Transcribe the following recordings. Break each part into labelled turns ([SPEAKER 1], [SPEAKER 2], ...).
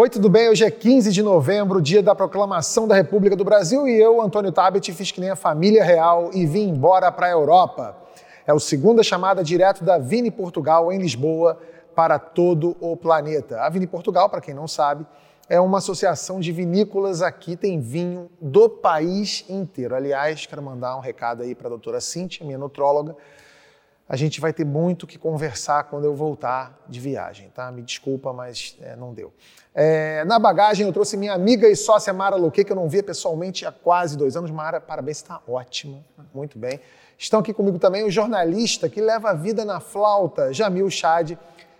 [SPEAKER 1] Oi, tudo bem? Hoje é 15 de novembro, dia da proclamação da República do Brasil, e eu, Antônio Tabet, fiz que nem a família real e vim embora para a Europa. É o segunda chamada direto da Vini Portugal em Lisboa para todo o planeta. A Vini Portugal, para quem não sabe, é uma associação de vinícolas aqui, tem vinho do país inteiro. Aliás, quero mandar um recado aí para a doutora Cintia, minha nutróloga, a gente vai ter muito que conversar quando eu voltar de viagem, tá? Me desculpa, mas é, não deu. É, na bagagem eu trouxe minha amiga e sócia Mara Loque, que eu não via pessoalmente há quase dois anos. Mara, parabéns, está ótima, muito bem. Estão aqui comigo também o jornalista que leva a vida na flauta, Jamil Chad,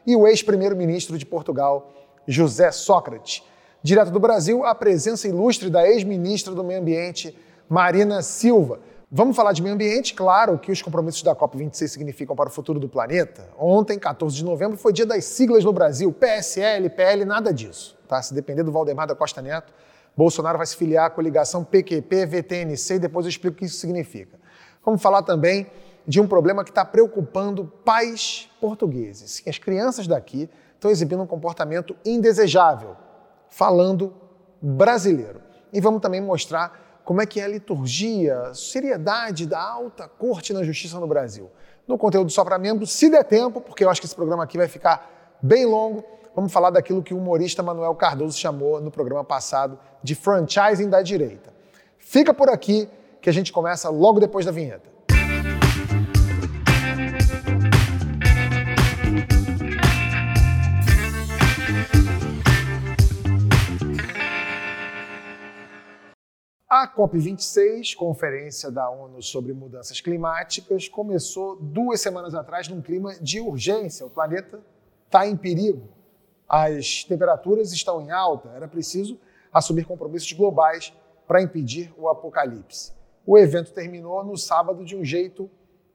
[SPEAKER 1] e o ex-primeiro-ministro de Portugal, José Sócrates. Direto do Brasil, a presença ilustre da ex-ministra do Meio Ambiente, Marina Silva. Vamos falar de meio ambiente, claro, o que os compromissos da COP26 significam para o futuro do planeta. Ontem, 14 de novembro, foi dia das siglas no Brasil, PSL, PL, nada disso. Tá? Se depender do Valdemar da Costa Neto, Bolsonaro vai se filiar à coligação PQP, VTNC e depois eu explico o que isso significa. Vamos falar também de um problema que está preocupando pais portugueses. As crianças daqui estão exibindo um comportamento indesejável, falando brasileiro. E vamos também mostrar como é que é a liturgia, seriedade da alta corte na justiça no Brasil. No conteúdo só para membros, se der tempo, porque eu acho que esse programa aqui vai ficar bem longo, vamos falar daquilo que o humorista Manuel Cardoso chamou no programa passado de franchising da direita. Fica por aqui que a gente começa logo depois da vinheta. A COP26, Conferência da ONU sobre Mudanças Climáticas, começou duas semanas atrás num clima de urgência. O planeta está em perigo. As temperaturas estão em alta. Era preciso assumir compromissos globais para impedir o apocalipse. O evento terminou no sábado de um jeito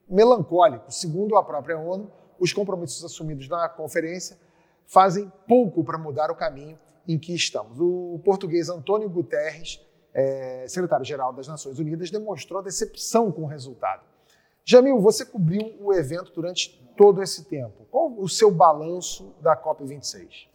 [SPEAKER 1] melancólico. Segundo a própria ONU, os compromissos assumidos na conferência fazem pouco para mudar o caminho em que estamos. O português Antônio Guterres é, secretário-geral das Nações Unidas, demonstrou decepção com o resultado. Jamil, você cobriu o evento durante todo esse tempo. Qual o seu balanço da COP26?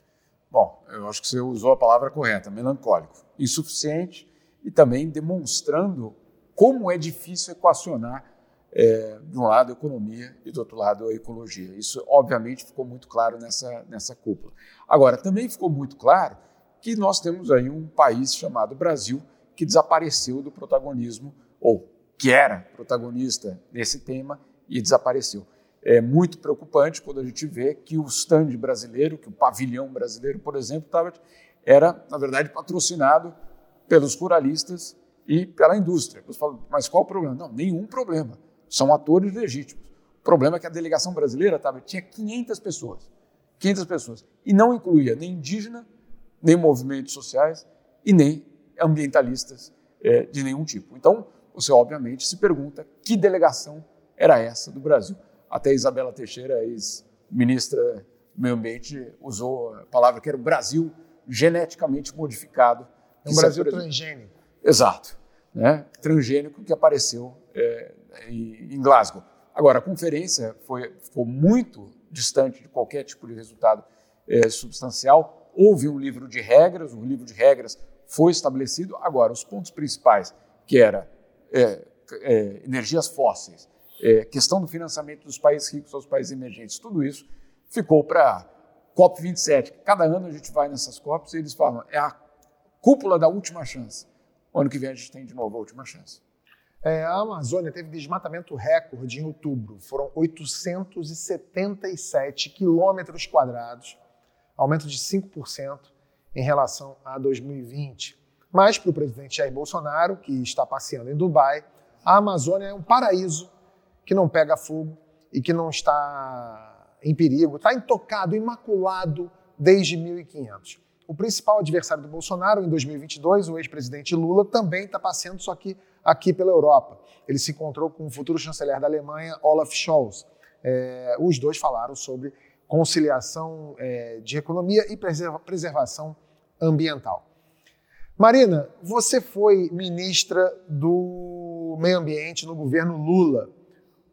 [SPEAKER 2] Bom, eu acho que você usou a palavra correta, melancólico. Insuficiente e também demonstrando como é difícil equacionar, é, de um lado, a economia e do outro lado, a ecologia. Isso, obviamente, ficou muito claro nessa, nessa cúpula. Agora, também ficou muito claro que nós temos aí um país chamado Brasil, que desapareceu do protagonismo, ou que era protagonista nesse tema e desapareceu. É muito preocupante quando a gente vê que o stand brasileiro, que o pavilhão brasileiro, por exemplo, tava, era, na verdade, patrocinado pelos ruralistas e pela indústria. Você fala, mas qual o problema? Não, nenhum problema. São atores legítimos. O problema é que a delegação brasileira tava, tinha 500 pessoas. 500 pessoas. E não incluía nem indígena, nem movimentos sociais e nem ambientalistas é, de nenhum tipo. Então, você obviamente se pergunta que delegação era essa do Brasil. Até Isabela Teixeira, ex-ministra do Meio Ambiente, usou a palavra que era o Brasil geneticamente modificado.
[SPEAKER 1] É um Brasil transgênico.
[SPEAKER 2] Exato. Né? Transgênico que apareceu é, em Glasgow. Agora, a conferência foi, ficou muito distante de qualquer tipo de resultado é, substancial. Houve um livro de regras, um livro de regras foi estabelecido. Agora, os pontos principais, que era é, é, energias fósseis, é, questão do financiamento dos países ricos aos países emergentes, tudo isso ficou para COP27. Cada ano a gente vai nessas COPs e eles falam, é a cúpula da última chance. O ano que vem a gente tem de novo a última chance.
[SPEAKER 1] É, a Amazônia teve desmatamento recorde em outubro. Foram 877 quilômetros quadrados, aumento de 5% em relação a 2020. Mas para o presidente Jair Bolsonaro, que está passeando em Dubai, a Amazônia é um paraíso que não pega fogo e que não está em perigo, está intocado, imaculado desde 1500. O principal adversário do Bolsonaro em 2022, o ex-presidente Lula, também está passeando, só que aqui pela Europa. Ele se encontrou com o futuro chanceler da Alemanha, Olaf Scholz. É, os dois falaram sobre conciliação é, de economia e preservação ambiental. Marina, você foi ministra do Meio Ambiente no governo Lula.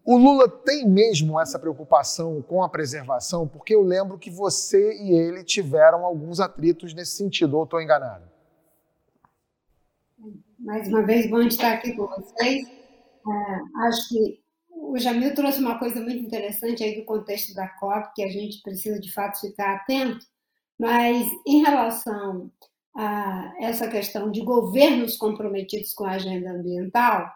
[SPEAKER 1] O Lula tem mesmo essa preocupação com a preservação, porque eu lembro que você e ele tiveram alguns atritos nesse sentido, ou estou enganado?
[SPEAKER 3] Mais uma vez, bom estar aqui com vocês. É, acho que o Jamil trouxe uma coisa muito interessante aí do contexto da COP, que a gente precisa de fato ficar atento, mas em relação a essa questão de governos comprometidos com a agenda ambiental,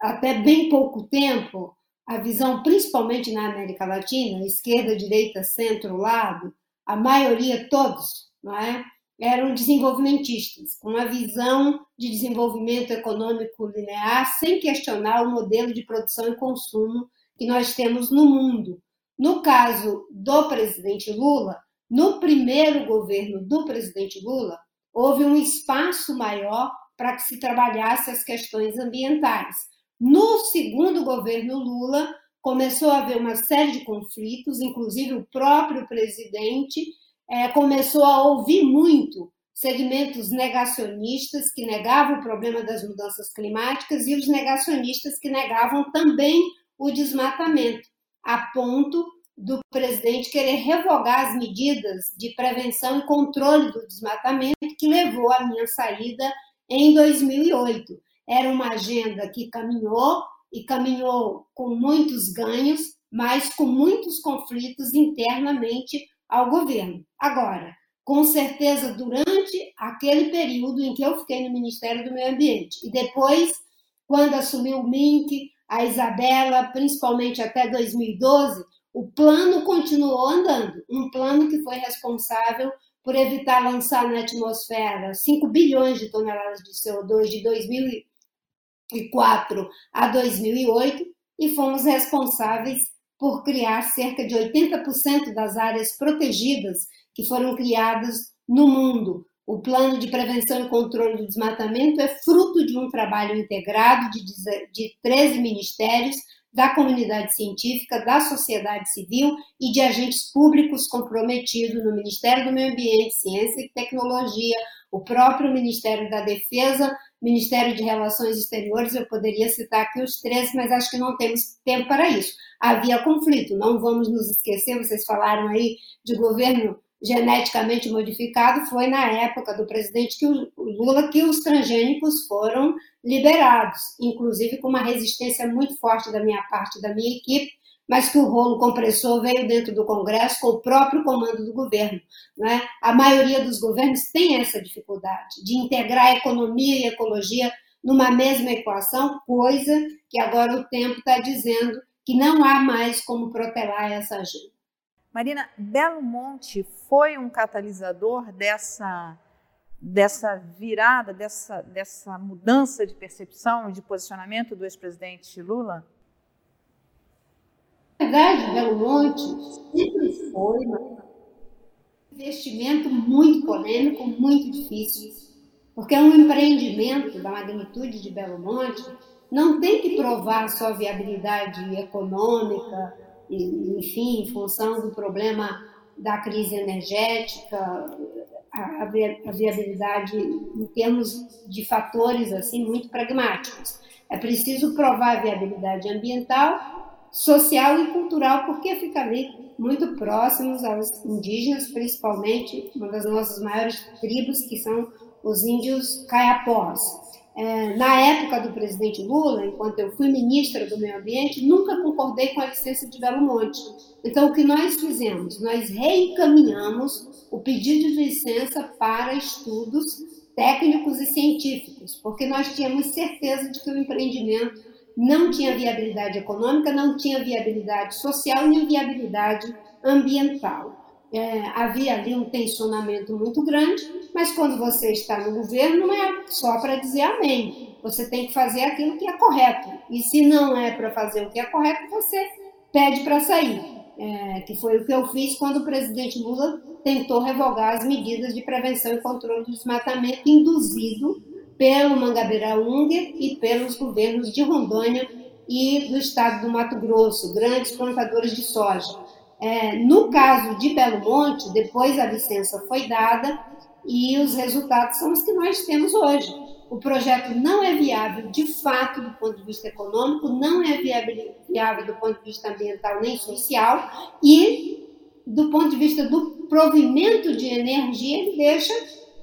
[SPEAKER 3] até bem pouco tempo, a visão, principalmente na América Latina, esquerda, direita, centro, lado, a maioria, todos, não é? Eram desenvolvimentistas, com uma visão de desenvolvimento econômico linear, sem questionar o modelo de produção e consumo que nós temos no mundo. No caso do presidente Lula, no primeiro governo do presidente Lula, houve um espaço maior para que se trabalhasse as questões ambientais. No segundo governo Lula, começou a haver uma série de conflitos, inclusive o próprio presidente é, começou a ouvir muito segmentos negacionistas que negavam o problema das mudanças climáticas e os negacionistas que negavam também o desmatamento, a ponto do presidente querer revogar as medidas de prevenção e controle do desmatamento que levou à minha saída em 2008. Era uma agenda que caminhou e caminhou com muitos ganhos, mas com muitos conflitos internamente ao governo. Agora, com certeza, durante aquele período em que eu fiquei no Ministério do Meio Ambiente e depois, quando assumiu o MINC, a Isabela, principalmente até 2012, o plano continuou andando. Um plano que foi responsável por evitar lançar na atmosfera 5 bilhões de toneladas de CO2 de 2004 a 2008 e fomos responsáveis por criar cerca de 80% das áreas protegidas que foram criadas no mundo. O plano de prevenção e controle do desmatamento é fruto de um trabalho integrado de, de 13 ministérios, da comunidade científica, da sociedade civil e de agentes públicos comprometidos no Ministério do Meio Ambiente, Ciência e Tecnologia, o próprio Ministério da Defesa, Ministério de Relações Exteriores. Eu poderia citar aqui os três, mas acho que não temos tempo para isso. Havia conflito, não vamos nos esquecer, vocês falaram aí de governo geneticamente modificado, foi na época do presidente Lula que os transgênicos foram liberados, inclusive com uma resistência muito forte da minha parte, da minha equipe, mas que o rolo compressor veio dentro do Congresso com o próprio comando do governo. Né? A maioria dos governos tem essa dificuldade de integrar economia e ecologia numa mesma equação, coisa que agora o tempo está dizendo que não há mais como protelar essa agenda.
[SPEAKER 4] Marina, Belo Monte foi um catalisador dessa, dessa virada, dessa, dessa mudança de percepção de posicionamento do ex-presidente Lula?
[SPEAKER 3] Na verdade, Belo Monte sempre foi um investimento muito polêmico, muito difícil, porque um empreendimento da magnitude de Belo Monte não tem que provar sua viabilidade econômica, enfim, em função do problema da crise energética, a, viabilidade em termos de fatores assim muito pragmáticos. É preciso provar a viabilidade ambiental, social e cultural, porque fica muito próximos aos indígenas, principalmente uma das nossas maiores tribos, que são os índios caiapós. É, na época do presidente Lula, enquanto eu fui ministra do Meio Ambiente, nunca concordei com a licença de Belo Monte. Então, o que nós fizemos? Nós reencaminhamos o pedido de licença para estudos técnicos e científicos, porque nós tínhamos certeza de que o empreendimento não tinha viabilidade econômica, não tinha viabilidade social nem viabilidade ambiental é, havia ali um tensionamento muito grande, mas quando você está no governo não é só para dizer amém. Você tem que fazer aquilo que é correto. E se não é para fazer o que é correto, você pede para sair. É, que foi o que eu fiz quando o presidente Lula tentou revogar as medidas de prevenção e controle do desmatamento induzido pelo Mangabeira Unger e pelos governos de Rondônia e do estado do Mato Grosso, grandes plantadores de soja. É, no caso de Belo Monte, depois a licença foi dada e os resultados são os que nós temos hoje. o projeto não é viável de fato do ponto de vista econômico, não é viável do ponto de vista ambiental nem social e do ponto de vista do provimento de energia ele deixa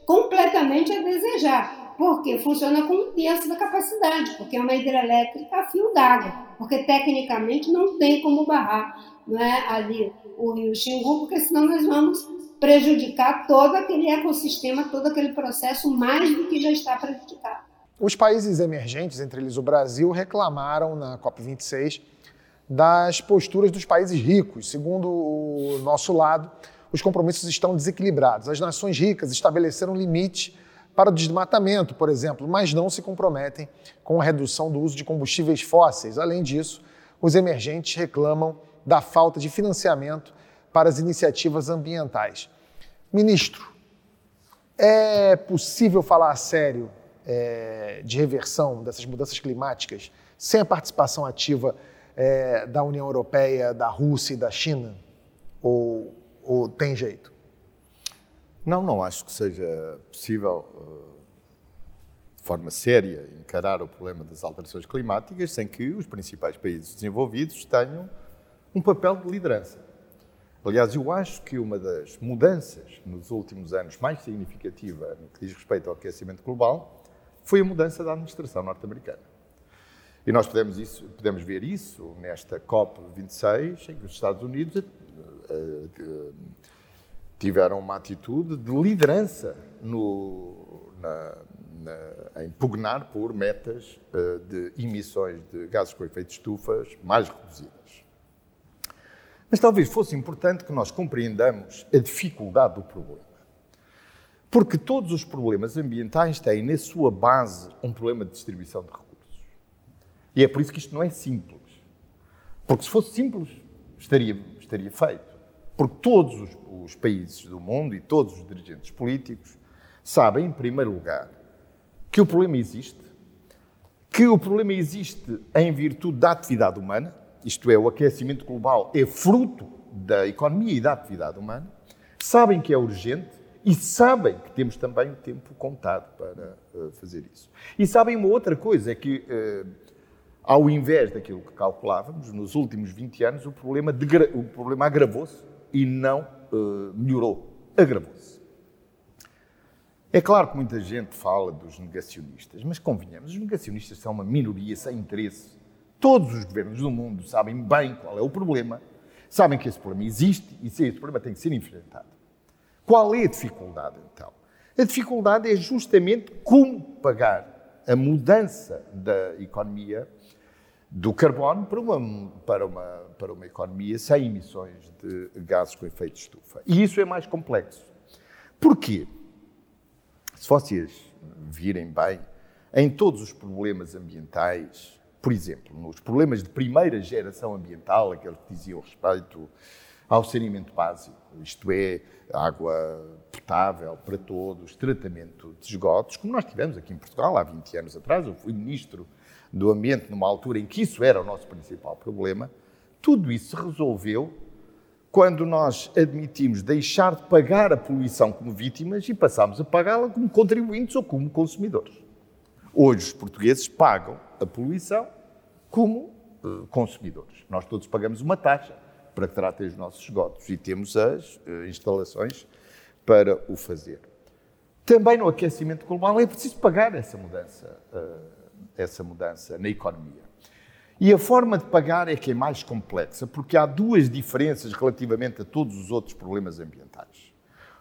[SPEAKER 3] completamente a desejar, porque funciona com um terço da capacidade, porque é uma hidrelétrica a fio d'água, porque tecnicamente não tem como barrar não é, ali o rio Xingu, porque senão nós vamos prejudicar todo aquele ecossistema, todo aquele processo, mais do que já está prejudicado.
[SPEAKER 1] Os países emergentes, entre eles o Brasil, reclamaram na COP26 das posturas dos países ricos. Segundo o nosso lado, os compromissos estão desequilibrados. As nações ricas estabeleceram limite para o desmatamento, por exemplo, mas não se comprometem com a redução do uso de combustíveis fósseis. Além disso, os emergentes reclamam da falta de financiamento para as iniciativas ambientais. Ministro, é possível falar a sério é, de reversão dessas mudanças climáticas sem a participação ativa é, da União Europeia, da Rússia e da China? Ou, ou tem jeito?
[SPEAKER 5] Não, não acho que seja possível, eh, de forma séria, encarar o problema das alterações climáticas sem que os principais países desenvolvidos tenham um papel de liderança. Aliás, eu acho que uma das mudanças nos últimos anos mais significativa no que diz respeito ao aquecimento global foi a mudança da administração norte-americana. E nós podemos, isso, podemos ver isso nesta COP26, em que os Estados Unidos uh, uh, tiveram uma atitude de liderança no, na, na, a impugnar por metas uh, de emissões de gases com efeito de estufas mais reduzidas. Mas talvez fosse importante que nós compreendamos a dificuldade do problema. Porque todos os problemas ambientais têm na sua base um problema de distribuição de recursos. E é por isso que isto não é simples. Porque se fosse simples, estaria, estaria feito. Porque todos os, os países do mundo e todos os dirigentes políticos sabem, em primeiro lugar, que o problema existe, que o problema existe em virtude da atividade humana, isto é, o aquecimento global é fruto da economia e da atividade humana, sabem que é urgente e sabem que temos também o tempo contado para uh, fazer isso. E sabem uma outra coisa, é que, uh, ao invés daquilo que calculávamos, nos últimos 20 anos o problema, o problema agravou-se e não uh, melhorou, agravou-se. É claro que muita gente fala dos negacionistas, mas convenhamos, os negacionistas são uma minoria sem interesse Todos os governos do mundo sabem bem qual é o problema, sabem que esse problema existe e se esse problema tem que ser enfrentado. Qual é a dificuldade, então? A dificuldade é justamente como pagar a mudança da economia do carbono para uma, para uma, para uma economia sem emissões de gases com efeito de estufa. E isso é mais complexo. Porquê? Se vocês virem bem, em todos os problemas ambientais, por exemplo, nos problemas de primeira geração ambiental, aqueles que diziam respeito ao saneamento básico, isto é, água potável para todos, tratamento de esgotos, como nós tivemos aqui em Portugal há 20 anos atrás, eu fui ministro do Ambiente numa altura em que isso era o nosso principal problema, tudo isso se resolveu quando nós admitimos deixar de pagar a poluição como vítimas e passámos a pagá-la como contribuintes ou como consumidores. Hoje os portugueses pagam a poluição como uh, consumidores. Nós todos pagamos uma taxa para que tratem os nossos esgotos e temos as uh, instalações para o fazer. Também no aquecimento global é preciso pagar essa mudança, uh, essa mudança na economia. E a forma de pagar é que é mais complexa, porque há duas diferenças relativamente a todos os outros problemas ambientais.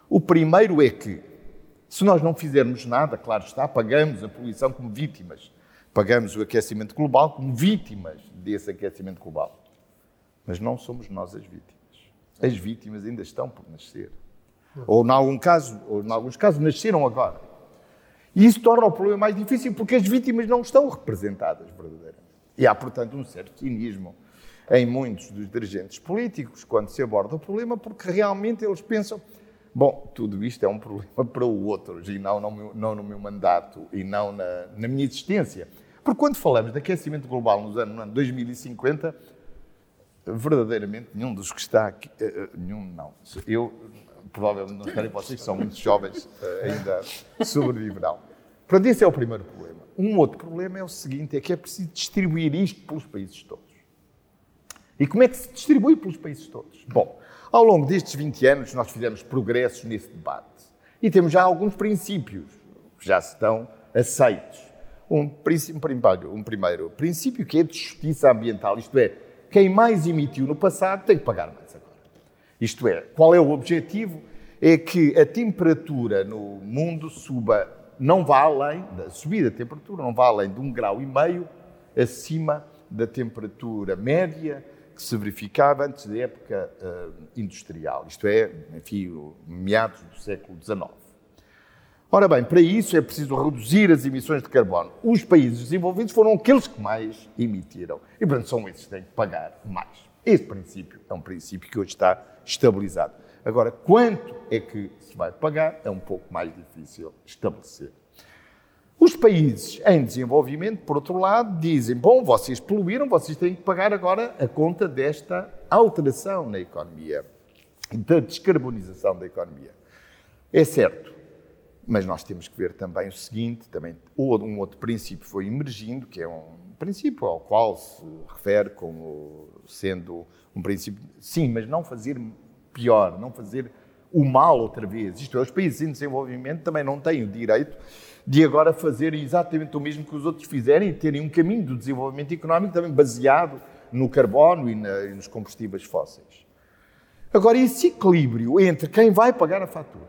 [SPEAKER 5] O primeiro é que, se nós não fizermos nada, claro está, pagamos a poluição como vítimas pagamos o aquecimento global como vítimas desse aquecimento global. Mas não somos nós as vítimas. As vítimas ainda estão por nascer. Ou, em, algum caso, ou em alguns casos, nasceram agora. E isso torna o problema mais difícil porque as vítimas não estão representadas verdadeiramente. E há, portanto, um certo cinismo em muitos dos dirigentes políticos quando se aborda o problema, porque realmente eles pensam: bom, tudo isto é um problema para o outro, e não no meu, não no meu mandato, e não na, na minha existência. Porque quando falamos de aquecimento global nos anos, no ano 2050, verdadeiramente nenhum dos que está aqui, uh, nenhum não, eu provavelmente não querem vocês que são muito jovens uh, ainda sobreviverão. Portanto, esse é o primeiro problema. Um outro problema é o seguinte, é que é preciso distribuir isto pelos países todos. E como é que se distribui pelos países todos? Bom, ao longo destes 20 anos nós fizemos progressos nesse debate. E temos já alguns princípios que já estão aceitos. Um, princípio, um primeiro princípio que é de justiça ambiental, isto é, quem mais emitiu no passado tem que pagar mais agora. Isto é, qual é o objetivo? É que a temperatura no mundo suba, não vá além, da subida da temperatura não vá além de um grau e meio acima da temperatura média que se verificava antes da época uh, industrial, isto é, enfim, meados do século XIX. Ora bem, para isso é preciso reduzir as emissões de carbono. Os países desenvolvidos foram aqueles que mais emitiram. E, portanto, são esses que têm que pagar mais. Este princípio é um princípio que hoje está estabilizado. Agora, quanto é que se vai pagar é um pouco mais difícil estabelecer. Os países em desenvolvimento, por outro lado, dizem: bom, vocês poluíram, vocês têm que pagar agora a conta desta alteração na economia, da descarbonização da economia. É certo, mas nós temos que ver também o seguinte, também um outro princípio foi emergindo, que é um princípio ao qual se refere como sendo um princípio, sim, mas não fazer pior, não fazer o mal outra vez. Isto é, os países em desenvolvimento também não têm o direito de agora fazer exatamente o mesmo que os outros fizerem e terem um caminho do desenvolvimento económico também baseado no carbono e, na, e nos combustíveis fósseis. Agora, esse equilíbrio entre quem vai pagar a fatura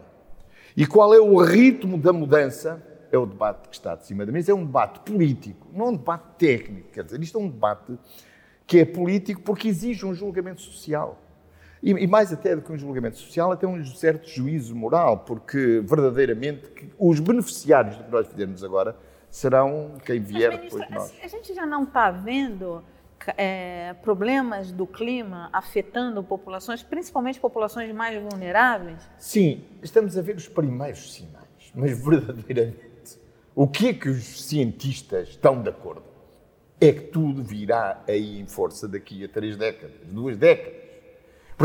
[SPEAKER 5] e qual é o ritmo da mudança é o debate que está de cima da mesa. É um debate político, não um debate técnico. Quer dizer, isto é um debate que é político porque exige um julgamento social. E, e mais até do que um julgamento social, até um certo juízo moral, porque verdadeiramente os beneficiários do que nós fizermos agora serão quem vier Mas, ministra, depois de nós.
[SPEAKER 4] A gente já não está vendo é, problemas do clima afetando populações, principalmente populações mais vulneráveis?
[SPEAKER 5] Sim, estamos a ver os primeiros sinais, mas verdadeiramente o que é que os cientistas estão de acordo? É que tudo virá aí em força daqui a três décadas, duas décadas.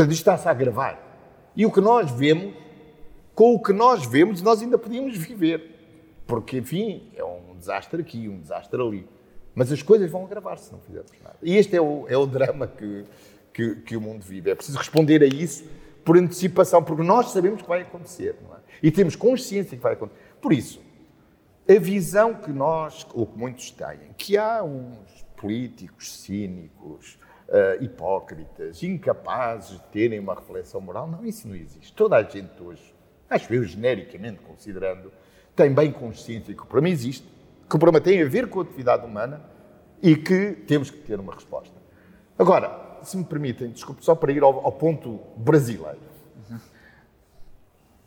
[SPEAKER 5] Isto está-se a agravar. E o que nós vemos, com o que nós vemos, nós ainda podíamos viver. Porque, enfim, é um desastre aqui, um desastre ali. Mas as coisas vão agravar se não fizermos nada. E este é o, é o drama que, que, que, o mundo vive. É preciso responder a isso por antecipação, porque nós sabemos que vai acontecer. É? E temos consciência que vai acontecer. Por isso, a visão que nós, ou que muitos têm, que há uns políticos cínicos, uh, hipócritas, incapazes de terem uma reflexão moral, não, isso não existe. Toda a gente hoje, acho eu genericamente considerando, tem bem consciência que o problema existe, que o problema tem a ver com a atividade humana e que temos que ter uma resposta. Agora, se me permitem, desculpe, só para ir ao, ao ponto brasileiro.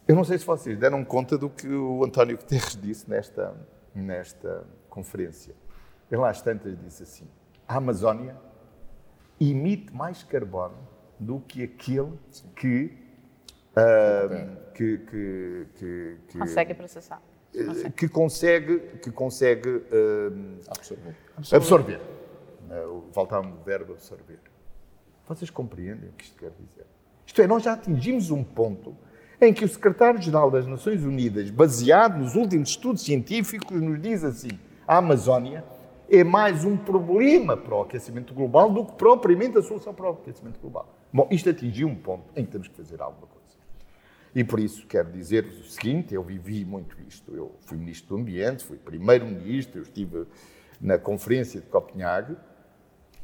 [SPEAKER 5] Eu não sei se vocês deram conta do que o António Guterres disse nesta, nesta conferência. Ele às tantas disse assim: a Amazónia emite mais carbono do que aquele que, uh, que, que, que,
[SPEAKER 4] que, consegue processar.
[SPEAKER 5] Consegue. Que consegue, que consegue uh, absorver. absorver. absorver. Uh, faltava o verbo absorver. Vocês compreendem o que isto quer dizer? Isto é, nós já atingimos um ponto em que o secretário-geral das Nações Unidas, baseado nos últimos estudos científicos, nos diz assim: a Amazónia é mais um problema para o aquecimento global do que propriamente a solução para o aquecimento global. Bom, isto atingiu um ponto em que temos que fazer alguma coisa. E por isso quero dizer-vos o seguinte: eu vivi muito isto. Eu fui ministro do Ambiente, fui primeiro-ministro, eu estive na Conferência de Copenhague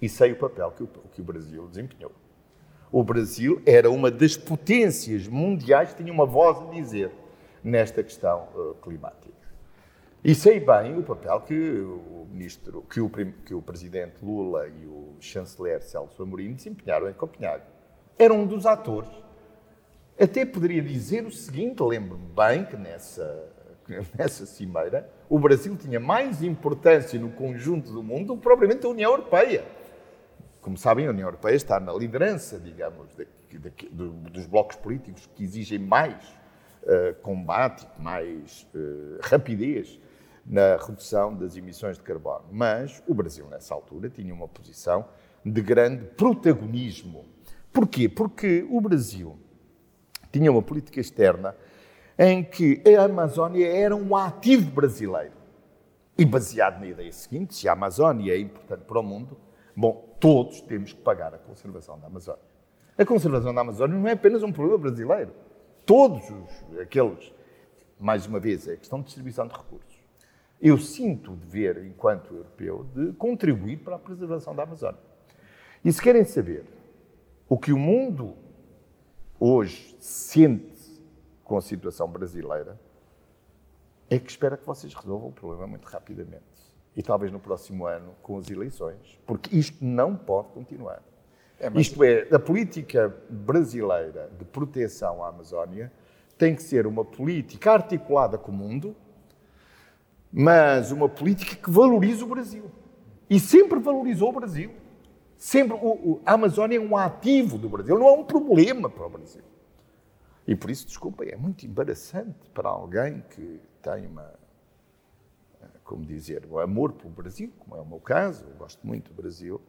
[SPEAKER 5] e sei o papel que o, que o Brasil desempenhou. O Brasil era uma das potências mundiais que tinha uma voz a dizer nesta questão uh, climática. E sei bem o papel que o ministro, que o, que o presidente Lula e o chanceler Celso Amorim desempenharam em Copenhague. Era um dos atores. Até poderia dizer o seguinte, lembro-me bem que nessa, nessa cimeira o Brasil tinha mais importância no conjunto do mundo do que propriamente a União Europeia. Como sabem, a União Europeia está na liderança, digamos, de, de, de, dos blocos políticos que exigem mais uh, combate, mais uh, rapidez na redução das emissões de carbono. Mas o Brasil, nessa altura, tinha uma posição de grande protagonismo. Porquê? Porque o Brasil tinha uma política externa em que a Amazónia era um ativo brasileiro. E baseado na ideia seguinte, se a Amazónia é importante para o mundo, bom, todos temos que pagar a conservação da Amazónia. A conservação da Amazónia não é apenas um problema brasileiro. Todos os, aqueles, mais uma vez, é questão de distribuição de recursos. Eu sinto o dever, enquanto europeu, de contribuir para a preservação da Amazónia. E se querem saber o que o mundo hoje sente com a situação brasileira, é que espera que vocês resolvam o problema muito rapidamente. E talvez no próximo ano, com as eleições, porque isto não pode continuar. É, mas... Isto é, a política brasileira de proteção à Amazónia tem que ser uma política articulada com o mundo, mas uma política que valorize o Brasil. E sempre valorizou o Brasil. Sempre o, o, a Amazónia é um ativo do Brasil, não é um problema para o Brasil. E por isso, desculpa, é muito embaraçante para alguém que tem uma, como dizer, um amor pelo Brasil, como é o meu caso, eu gosto muito do Brasil,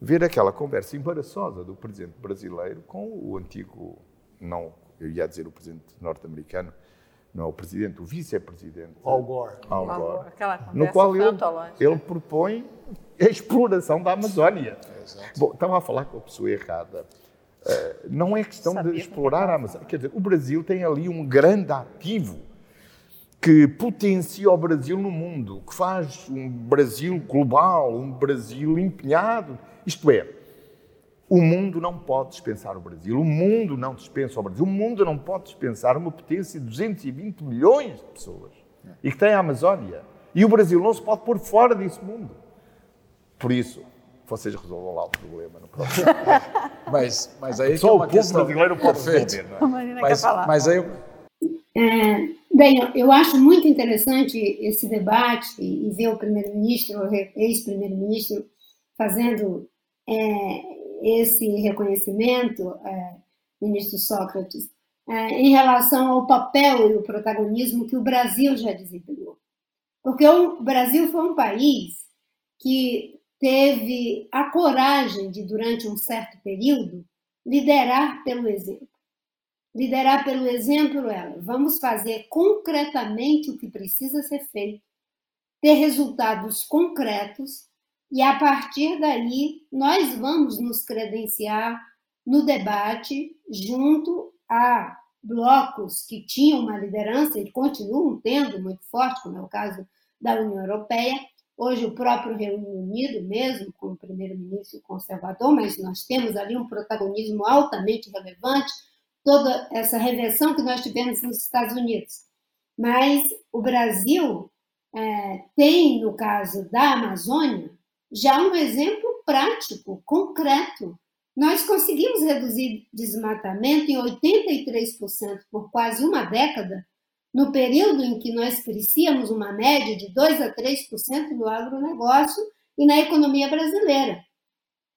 [SPEAKER 5] ver aquela conversa embaraçosa do presidente brasileiro com o antigo, não, eu ia dizer o presidente norte-americano, não é o presidente, o vice-presidente.
[SPEAKER 1] Al Gore.
[SPEAKER 5] Al Gore. no qual ele, ele propõe a exploração da Amazónia. É, Bom, estava a falar com a pessoa errada. Uh, não é questão Sabia de explorar a Amazónia. Quer dizer, o Brasil tem ali um grande ativo que potencia o Brasil no mundo, que faz um Brasil global, um Brasil empenhado. Isto é, o mundo não pode dispensar o Brasil, o mundo não dispensa o Brasil, o mundo não pode dispensar uma potência de 220 milhões de pessoas e que tem a Amazónia. E o Brasil não se pode pôr fora desse mundo. Por isso, vocês resolvam lá o problema no próximo.
[SPEAKER 2] mas, mas aí
[SPEAKER 5] Só é o povo brasileiro pode resolver,
[SPEAKER 4] não é? Mas,
[SPEAKER 2] mas aí...
[SPEAKER 3] É, bem, eu acho muito interessante esse debate e ver o primeiro-ministro, o ex-primeiro-ministro, fazendo é, esse reconhecimento, é, ministro Sócrates, é, em relação ao papel e o protagonismo que o Brasil já desempenhou. Porque o Brasil foi um país que teve a coragem de, durante um certo período, liderar pelo exemplo. Liderar pelo exemplo ela, vamos fazer concretamente o que precisa ser feito, ter resultados concretos e a partir daí nós vamos nos credenciar no debate junto a blocos que tinham uma liderança e continuam tendo muito forte, como é o caso da União Europeia, hoje o próprio Reino Unido mesmo, com o primeiro-ministro conservador, mas nós temos ali um protagonismo altamente relevante, toda essa reversão que nós tivemos nos Estados Unidos. Mas o Brasil é, tem, no caso da Amazônia, já um exemplo prático, concreto. Nós conseguimos reduzir desmatamento em 83% por quase uma década, no período em que nós crescíamos uma média de 2 a 3% no agronegócio e na economia brasileira.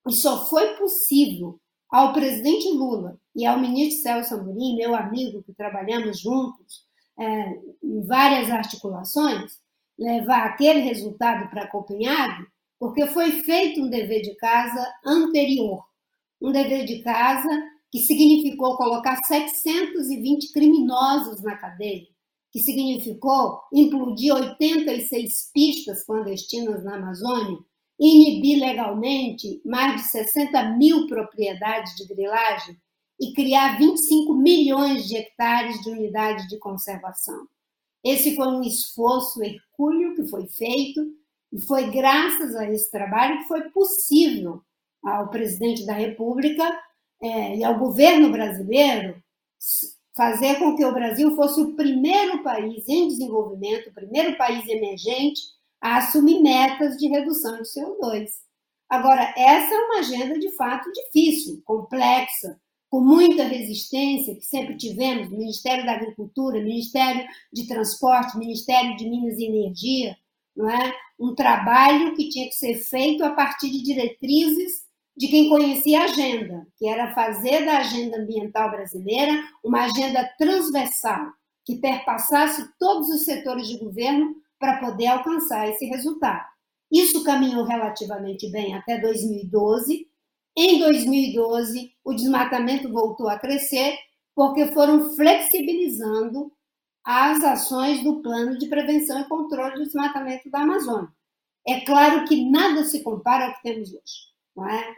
[SPEAKER 3] E só foi possível ao presidente Lula e ao ministro Celso Amorim, meu amigo, que trabalhamos juntos é, em várias articulações, levar aquele resultado para Copenhague, porque foi feito um dever de casa anterior, um dever de casa que significou colocar 720 criminosos na cadeia, que significou implodir 86 pistas clandestinas na Amazônia, inibir legalmente mais de 60 mil propriedades de grilagem e criar 25 milhões de hectares de unidades de conservação. Esse foi um esforço hercúleo que foi feito e foi graças a esse trabalho que foi possível ao presidente da República é, e ao governo brasileiro fazer com que o Brasil fosse o primeiro país em desenvolvimento, o primeiro país emergente a assumir metas de redução de CO2. Agora, essa é uma agenda de fato difícil, complexa, com muita resistência que sempre tivemos, Ministério da Agricultura, Ministério de Transporte, Ministério de Minas e Energia, não é? Um trabalho que tinha que ser feito a partir de diretrizes de quem conhecia a agenda, que era fazer da agenda ambiental brasileira uma agenda transversal, que perpassasse todos os setores de governo para poder alcançar esse resultado. Isso caminhou relativamente bem até 2012. Em 2012, o desmatamento voltou a crescer porque foram flexibilizando as ações do Plano de Prevenção e Controle do Desmatamento da Amazônia. É claro que nada se compara ao que temos hoje.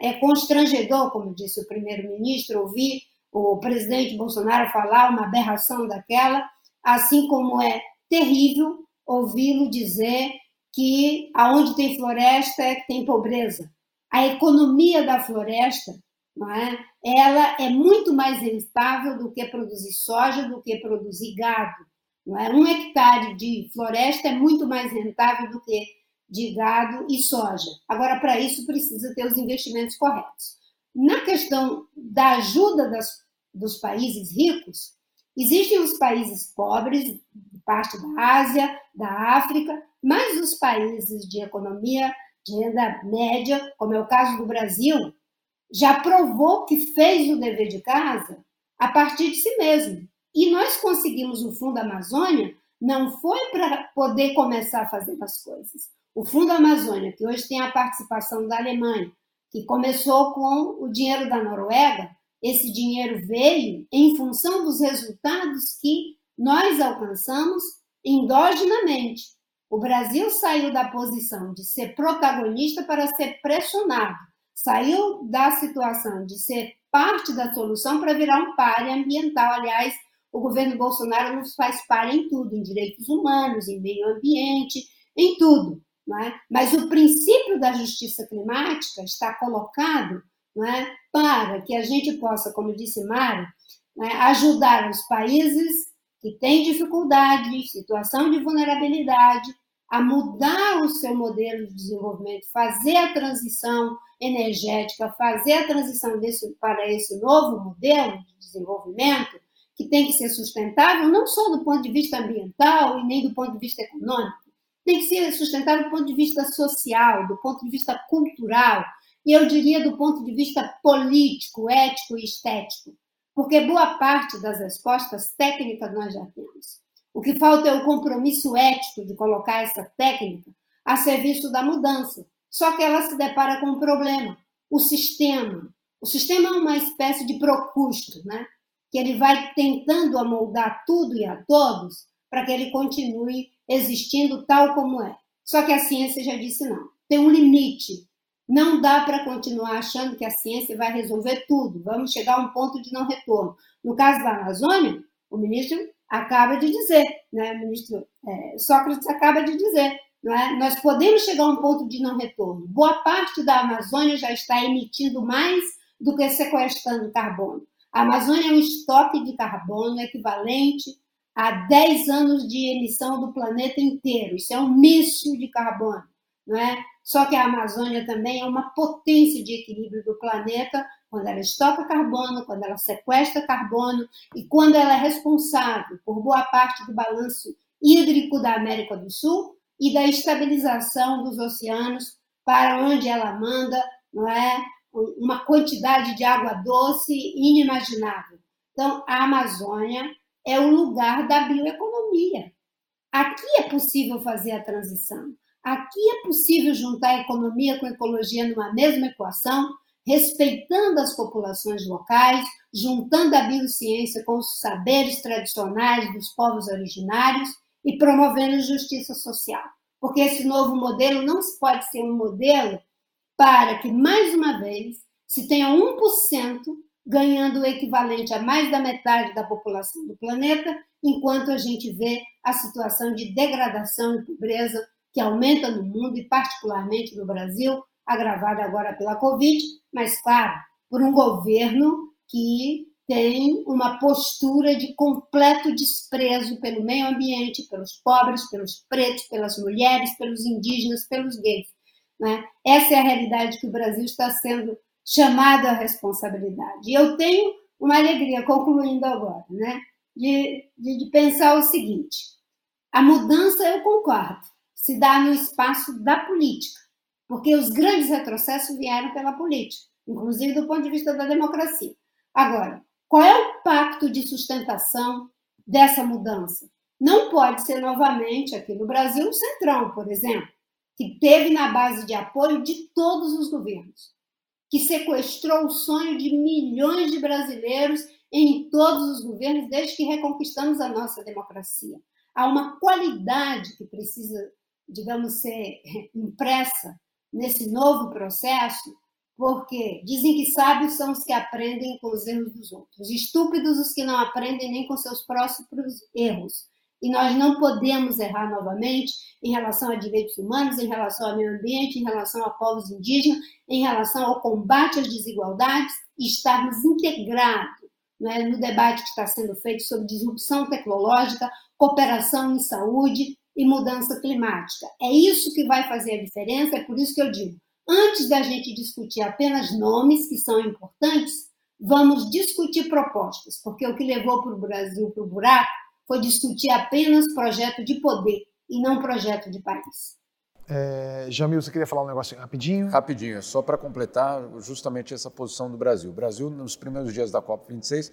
[SPEAKER 3] É? é constrangedor, como disse o primeiro-ministro, ouvir o presidente Bolsonaro falar uma aberração daquela, assim como é terrível ouvi-lo dizer que aonde tem floresta é que tem pobreza. A economia da floresta, não é? ela é muito mais rentável do que produzir soja, do que produzir gado. Não é? Um hectare de floresta é muito mais rentável do que de gado e soja. Agora, para isso, precisa ter os investimentos corretos. Na questão da ajuda das, dos países ricos, existem os países pobres, parte da Ásia, da África, mas os países de economia de renda média, como é o caso do Brasil, já provou que fez o dever de casa a partir de si mesmo. E nós conseguimos o Fundo Amazônia não foi para poder começar a fazer as coisas. O Fundo Amazônia, que hoje tem a participação da Alemanha, que começou com o dinheiro da Noruega, esse dinheiro veio em função dos resultados que nós alcançamos endogenamente. O Brasil saiu da posição de ser protagonista para ser pressionado, saiu da situação de ser parte da solução para virar um páreo ambiental. Aliás, o governo Bolsonaro nos faz páreo em tudo, em direitos humanos, em meio ambiente, em tudo. É? Mas o princípio da justiça climática está colocado é? para que a gente possa, como disse Mário, é? ajudar os países que têm dificuldade, situação de vulnerabilidade, a mudar o seu modelo de desenvolvimento, fazer a transição energética, fazer a transição desse, para esse novo modelo de desenvolvimento, que tem que ser sustentável não só do ponto de vista ambiental e nem do ponto de vista econômico, tem que ser sustentável do ponto de vista social, do ponto de vista cultural, e eu diria do ponto de vista político, ético e estético, porque boa parte das respostas técnicas nós já temos. O que falta é o compromisso ético de colocar essa técnica a serviço da mudança. Só que ela se depara com um problema: o sistema. O sistema é uma espécie de procusto, né? Que ele vai tentando amoldar tudo e a todos para que ele continue existindo tal como é. Só que a ciência já disse não. Tem um limite. Não dá para continuar achando que a ciência vai resolver tudo. Vamos chegar a um ponto de não retorno. No caso da Amazônia, o ministro acaba de dizer, né? o ministro é, Sócrates acaba de dizer, é? nós podemos chegar a um ponto de não retorno. Boa parte da Amazônia já está emitindo mais do que sequestrando carbono. A Amazônia é um estoque de carbono equivalente a 10 anos de emissão do planeta inteiro. Isso é um míssil de carbono, não é? Só que a Amazônia também é uma potência de equilíbrio do planeta quando ela estoca carbono, quando ela sequestra carbono e quando ela é responsável por boa parte do balanço hídrico da América do Sul e da estabilização dos oceanos para onde ela manda, não é? Uma quantidade de água doce inimaginável. Então, a Amazônia é o lugar da bioeconomia. Aqui é possível fazer a transição. Aqui é possível juntar economia com ecologia numa mesma equação, respeitando as populações locais, juntando a biociência com os saberes tradicionais dos povos originários e promovendo justiça social. Porque esse novo modelo não pode ser um modelo para que, mais uma vez, se tenha 1% ganhando o equivalente a mais da metade da população do planeta, enquanto a gente vê a situação de degradação e pobreza que aumenta no mundo e particularmente no Brasil, agravada agora pela Covid, mas claro, por um governo que tem uma postura de completo desprezo pelo meio ambiente, pelos pobres, pelos pretos, pelas mulheres, pelos indígenas, pelos gays. Né? Essa é a realidade que o Brasil está sendo chamado à responsabilidade. E eu tenho uma alegria, concluindo agora, né, de, de, de pensar o seguinte: a mudança, eu concordo, se dá no espaço da política, porque os grandes retrocessos vieram pela política, inclusive do ponto de vista da democracia. Agora, qual é o pacto de sustentação dessa mudança? Não pode ser novamente aqui no Brasil o Centrão, por exemplo, que teve na base de apoio de todos os governos que sequestrou o sonho de milhões de brasileiros em todos os governos desde que reconquistamos a nossa democracia. Há uma qualidade que precisa, digamos, ser impressa nesse novo processo, porque dizem que sábios são os que aprendem com os erros dos outros, estúpidos os que não aprendem nem com seus próprios erros. E nós não podemos errar novamente em relação a direitos humanos, em relação ao meio ambiente, em relação a povos indígenas, em relação ao combate às desigualdades e estarmos integrados né, no debate que está sendo feito sobre disrupção tecnológica, cooperação em saúde e mudança climática. É isso que vai fazer a diferença, é por isso que eu digo, antes da gente discutir apenas nomes que são importantes, vamos discutir propostas, porque o que levou para o Brasil para o buraco foi discutir apenas projeto de poder e não projeto de país.
[SPEAKER 1] É, Jamil, você queria falar um negócio rapidinho?
[SPEAKER 2] Rapidinho, só para completar justamente essa posição do Brasil. O Brasil, nos primeiros dias da COP26,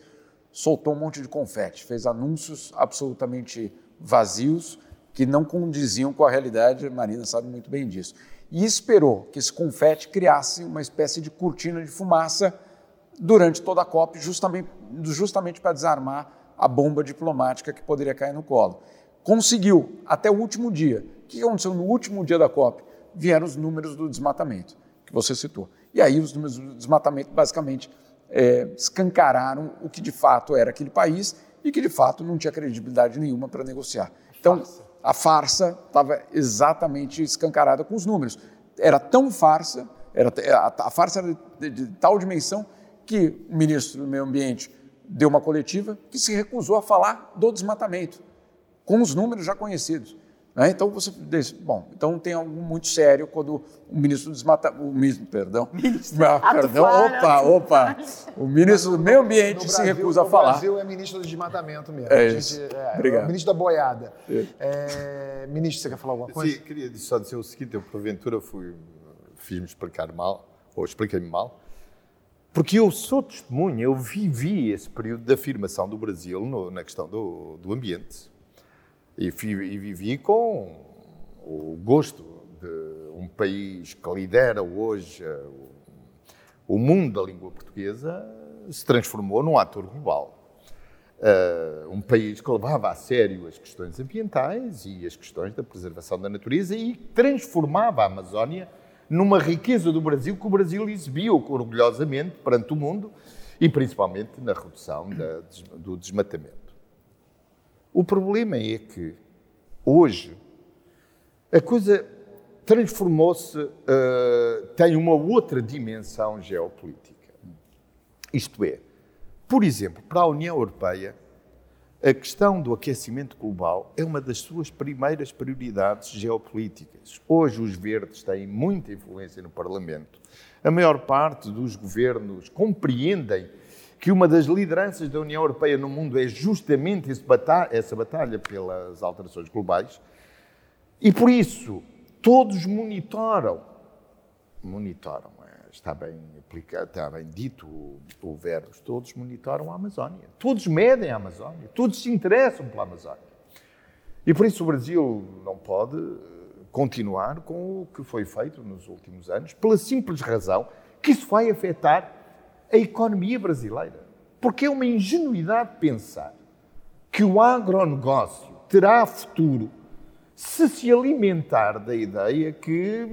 [SPEAKER 2] soltou um monte de confete, fez anúncios absolutamente vazios que não condiziam com a realidade, a Marina sabe muito bem disso. E esperou que esse confete criasse uma espécie de cortina de fumaça durante toda a COP, justamente, justamente para desarmar a bomba diplomática que poderia cair no colo. Conseguiu, até o último dia. O que aconteceu no último dia da COP? Vieram os números do desmatamento, que você citou. E aí os números do desmatamento basicamente é, escancararam o que de fato era aquele país e que de fato não tinha credibilidade nenhuma para negociar. Então, a farsa estava exatamente escancarada com os números. Era tão farsa, era, a, a farsa era de, de, de tal dimensão que o ministro do Meio Ambiente deu uma coletiva que se recusou a falar do desmatamento, com os números já conhecidos. Né? Então você diz, bom, então tem algo muito sério quando o ministro do desmatamento, o ministro, perdão,
[SPEAKER 4] ministro, ah,
[SPEAKER 2] perdão, opa, opa, o ministro do meio ambiente
[SPEAKER 1] no
[SPEAKER 2] se
[SPEAKER 1] Brasil,
[SPEAKER 2] recusa a falar.
[SPEAKER 1] O Brasil é ministro do desmatamento mesmo.
[SPEAKER 2] É isso.
[SPEAKER 1] Gente, é,
[SPEAKER 2] Obrigado.
[SPEAKER 1] É o ministro da boiada. É, ministro, você quer falar alguma coisa?
[SPEAKER 5] Sim, queria só dizer o seguinte, eu porventura fui, fiz-me explicar mal, ou expliquei-me mal, porque eu sou testemunha, eu vivi esse período de afirmação do Brasil no, na questão do, do ambiente. E, e, vivi com o gosto de um país que lidera hoje o, o mundo da língua portuguesa se transformou num ator global. Uh, um país que levava a sério as questões ambientais e as questões da preservação da natureza e transformava a Amazónia numa riqueza do Brasil que o Brasil exibiu orgulhosamente perante o mundo e principalmente na redução da, do desmatamento. O problema é que hoje a coisa transformou-se, uh, tem uma outra dimensão geopolítica. Isto é, por exemplo, para a União Europeia, a questão do aquecimento global é uma das suas primeiras prioridades geopolíticas. Hoje, os verdes têm muita influência no Parlamento. A maior parte dos governos compreendem que uma das lideranças da União Europeia no mundo é justamente essa batalha pelas alterações globais. E por isso, todos monitoram, monitoram está bem aplicado, está bem dito o, o verbo, todos monitoram a Amazónia, todos medem a Amazónia, todos se interessam pela Amazónia. E por isso o Brasil não pode eh, continuar com o que foi feito nos últimos anos, pela simples razão que isso vai afetar a economia brasileira. Porque é uma ingenuidade pensar que o agronegócio terá futuro se se alimentar da ideia que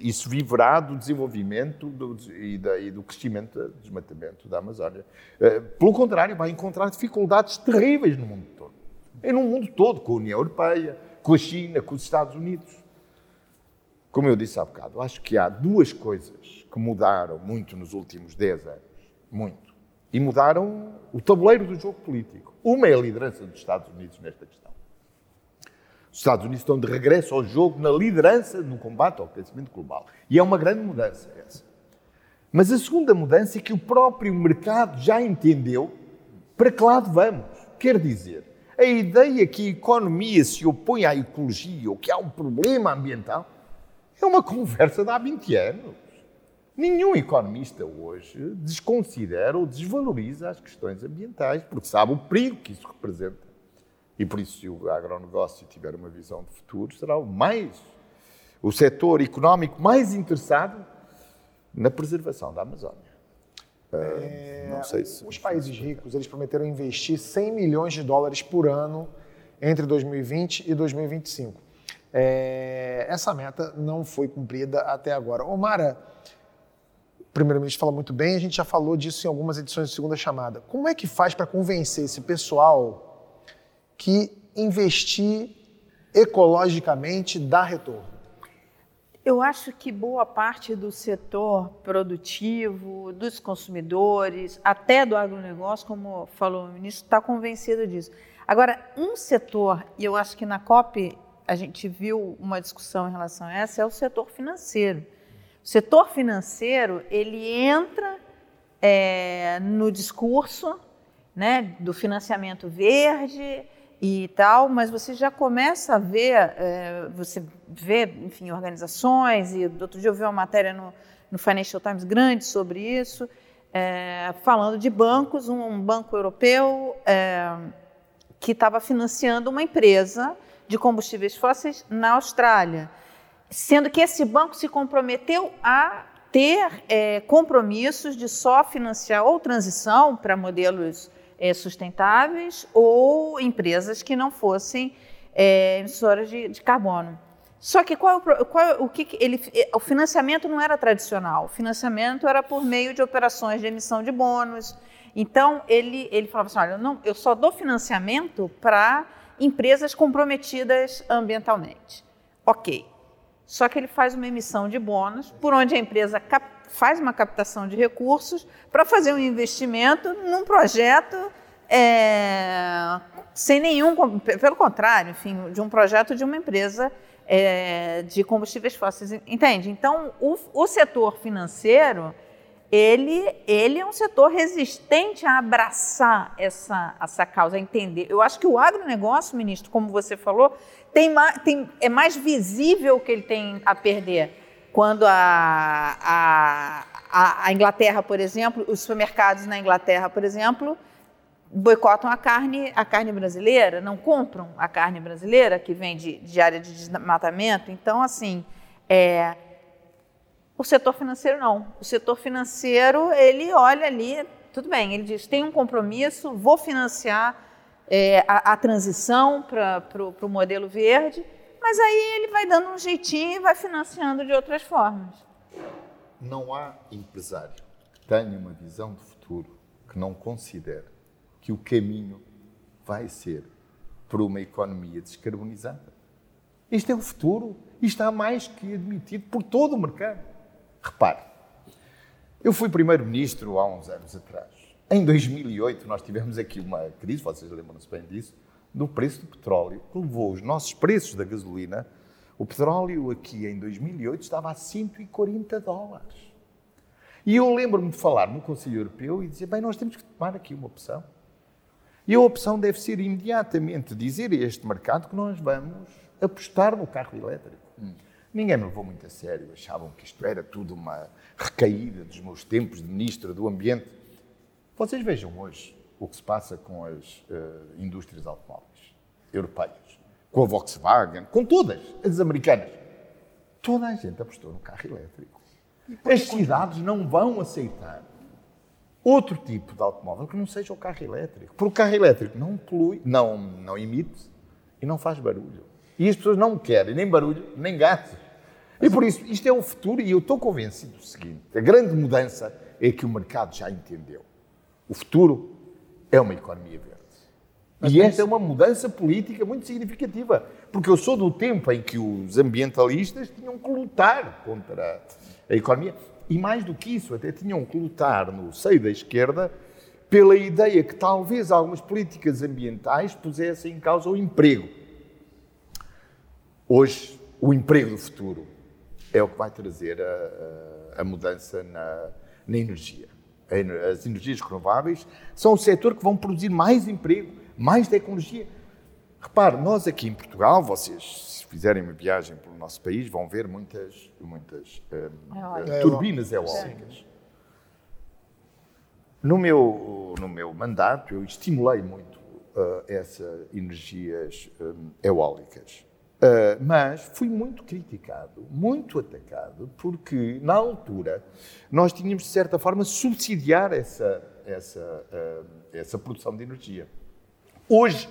[SPEAKER 5] isso viverá do desenvolvimento do, e, da, e, do crescimento do desmatamento da Amazónia. Eh, pelo contrário, vai encontrar dificuldades terríveis no mundo todo. E no mundo todo, com a União Europeia, com a China, com os Estados Unidos. Como eu disse há bocado, acho que há duas coisas que mudaram muito nos últimos 10 anos. Muito. E mudaram o tabuleiro do jogo político. Uma é a liderança dos Estados Unidos nesta questão. Os Estados Unidos estão de regresso ao jogo na liderança no combate ao aquecimento global. E é uma grande mudança essa. Mas a segunda mudança é que o próprio mercado já entendeu para que lado vamos. Quer dizer, a ideia que a economia se opõe à ecologia ou que há um problema ambiental é uma conversa de há 20 anos. Nenhum economista hoje desconsidera ou desvaloriza as questões ambientais, porque sabe o perigo que isso representa. E por isso, se o agronegócio tiver uma visão de futuro, será o mais, o setor económico mais interessado na preservação da Amazónia. É... não sei se...
[SPEAKER 1] Os países ricos, eles prometeram investir 100 milhões de dólares por ano entre 2020 e 2025. É, essa meta não foi cumprida até agora. Omara, o primeiro-ministro fala muito bem, a gente já falou disso em algumas edições de segunda chamada. Como é que faz para convencer esse pessoal que investir ecologicamente dá retorno?
[SPEAKER 4] Eu acho que boa parte do setor produtivo, dos consumidores, até do agronegócio, como falou o ministro, está convencido disso. Agora, um setor, e eu acho que na COP a gente viu uma discussão em relação a essa, é o setor financeiro. O setor financeiro, ele entra é, no discurso né, do financiamento verde, e tal, mas você já começa a ver, é, você vê, enfim, organizações, e outro dia eu vi uma matéria no, no Financial Times grande sobre isso, é, falando de bancos, um, um banco europeu é, que estava financiando uma empresa de combustíveis fósseis na Austrália, sendo que esse banco se comprometeu a ter é, compromissos de só financiar ou transição para modelos é, sustentáveis ou empresas que não fossem é, emissoras de, de, carbono. Só que qual, é qual é o que ele, é, o financiamento não era tradicional. O financiamento era por meio de operações de emissão de bônus. Então ele ele falava assim, olha, não, eu só dou financiamento para empresas comprometidas ambientalmente. Ok. Só que ele faz uma emissão de bônus, por onde a empresa faz uma captação de recursos para fazer um investimento num projeto é, sem nenhum, pelo contrário, enfim, de um projeto de uma empresa é, de combustíveis fósseis, entende? Então, o, o setor financeiro, ele, ele é um setor resistente a abraçar essa, essa causa, a entender. Eu acho que o agronegócio, ministro, como você falou, tem, tem, é mais visível o que ele tem a perder quando a, a, a, Inglaterra, por exemplo, os supermercados na Inglaterra, por exemplo, boicotam a carne, a carne brasileira, não compram a carne brasileira que vem de, de área de desmatamento. Então, assim, é, o setor financeiro não. O setor financeiro, ele olha ali, tudo bem, ele diz, tem um compromisso, vou financiar é, a, a, transição para o modelo verde, mas aí ele vai dando um jeitinho e vai financiando de outras formas.
[SPEAKER 5] Não há empresário que tenha uma visão de futuro que não considere que o caminho vai ser para uma economia descarbonizada. Este é o futuro e está mais que admitido por todo o mercado. Repare, eu fui primeiro-ministro há uns anos atrás. Em 2008 nós tivemos aqui uma crise, vocês lembram-se bem disso, do preço do petróleo, que levou os nossos preços da gasolina. O petróleo aqui em 2008 estava a 140 dólares. E eu lembro-me de falar no Conselho Europeu e dizer: bem, nós temos que tomar aqui uma opção. E a opção deve ser imediatamente dizer a este mercado que nós vamos apostar no carro elétrico. Hum. Ninguém me levou muito a sério, achavam que isto era tudo uma recaída dos meus tempos de ministro do Ambiente. Vocês vejam hoje o que se passa com as uh, indústrias automóveis europeias, com a Volkswagen, com todas as americanas. Toda a gente apostou no carro elétrico. As cidades não vão aceitar outro tipo de automóvel que não seja o carro elétrico. Porque o carro elétrico não polui, não, não emite e não faz barulho. E as pessoas não querem nem barulho, nem gatos. E por isso, isto é o futuro e eu estou convencido do seguinte: a grande mudança é que o mercado já entendeu. O futuro é uma economia verde. Mas e esta é uma mudança política muito significativa, porque eu sou do tempo em que os ambientalistas tinham que lutar contra a economia. E mais do que isso, até tinham que lutar no seio da esquerda pela ideia que talvez algumas políticas ambientais pusessem em causa o emprego. Hoje, o emprego do futuro é o que vai trazer a, a, a mudança na, na energia as energias renováveis, são o setor que vão produzir mais emprego, mais tecnologia. Repare, nós aqui em Portugal, vocês, se fizerem uma viagem pelo nosso país, vão ver muitas, muitas uh, turbinas eólicas. No meu, no meu mandato, eu estimulei muito uh, essas energias um, eólicas. Uh, mas fui muito criticado, muito atacado, porque na altura nós tínhamos de certa forma subsidiar essa, essa, uh, essa produção de energia. Hoje,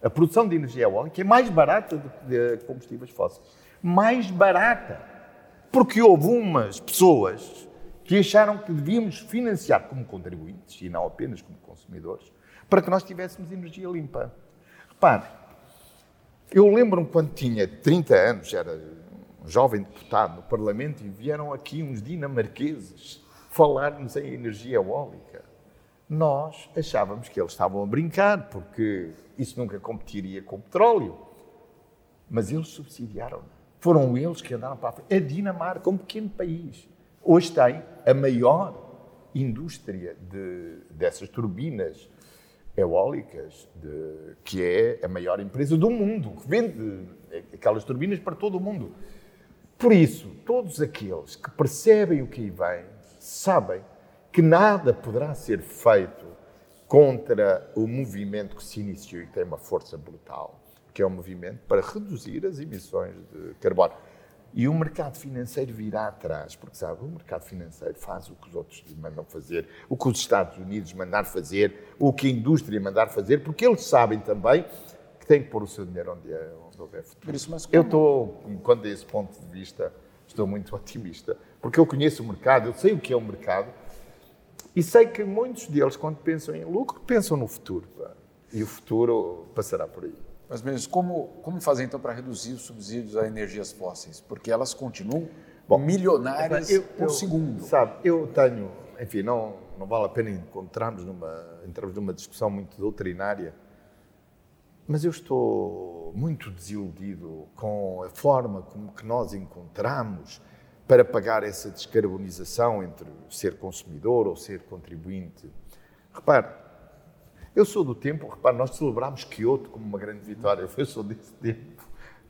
[SPEAKER 5] a produção de energia eólica é mais barata do que de combustíveis fósseis. Mais barata. Porque houve umas pessoas que acharam que devíamos financiar como contribuintes, e não apenas como consumidores, para que nós tivéssemos energia limpa. Repare, eu lembro-me quando tinha 30 anos, era um jovem deputado no Parlamento, e vieram aqui uns dinamarqueses falar-nos em energia eólica. Nós achávamos que eles estavam a brincar, porque isso nunca competiria com o petróleo. Mas eles subsidiaram. Foram eles que andaram para a frente. A Dinamarca, um pequeno país, hoje tem a maior indústria de, dessas turbinas eólicas, de, que é a maior empresa do mundo, que vende aquelas turbinas para todo o mundo. Por isso, todos aqueles que percebem o que aí vem, sabem que nada poderá ser feito contra o movimento que se iniciou e que tem uma força brutal, que é o um movimento para reduzir as emissões de carbono. E o mercado financeiro virá atrás, porque sabe, o mercado financeiro faz o que os outros lhe mandam fazer, o que os Estados Unidos mandar fazer, o que a indústria mandar fazer, porque eles sabem também que têm que pôr o seu dinheiro onde, é, onde houver futuro. Isso, Eu estou, quando desse ponto de vista, estou muito otimista, porque eu conheço o mercado, eu sei o que é o mercado, e sei que muitos deles, quando pensam em lucro, pensam no futuro. E o futuro passará por aí.
[SPEAKER 2] Mas mesmo, como, como fazer então para reduzir os subsídios a energias fósseis? Porque elas continuam Bom, milionárias eu, por eu, segundo.
[SPEAKER 5] Sabe, eu tenho, enfim, não, não vale a pena encontrarmos numa, entrarmos numa discussão muito doutrinária, mas eu estou muito desiludido com a forma como que nós encontramos para pagar essa descarbonização entre ser consumidor ou ser contribuinte. Repare, eu sou do tempo, repare, nós celebramos Kyoto como uma grande vitória, eu sou desse tempo.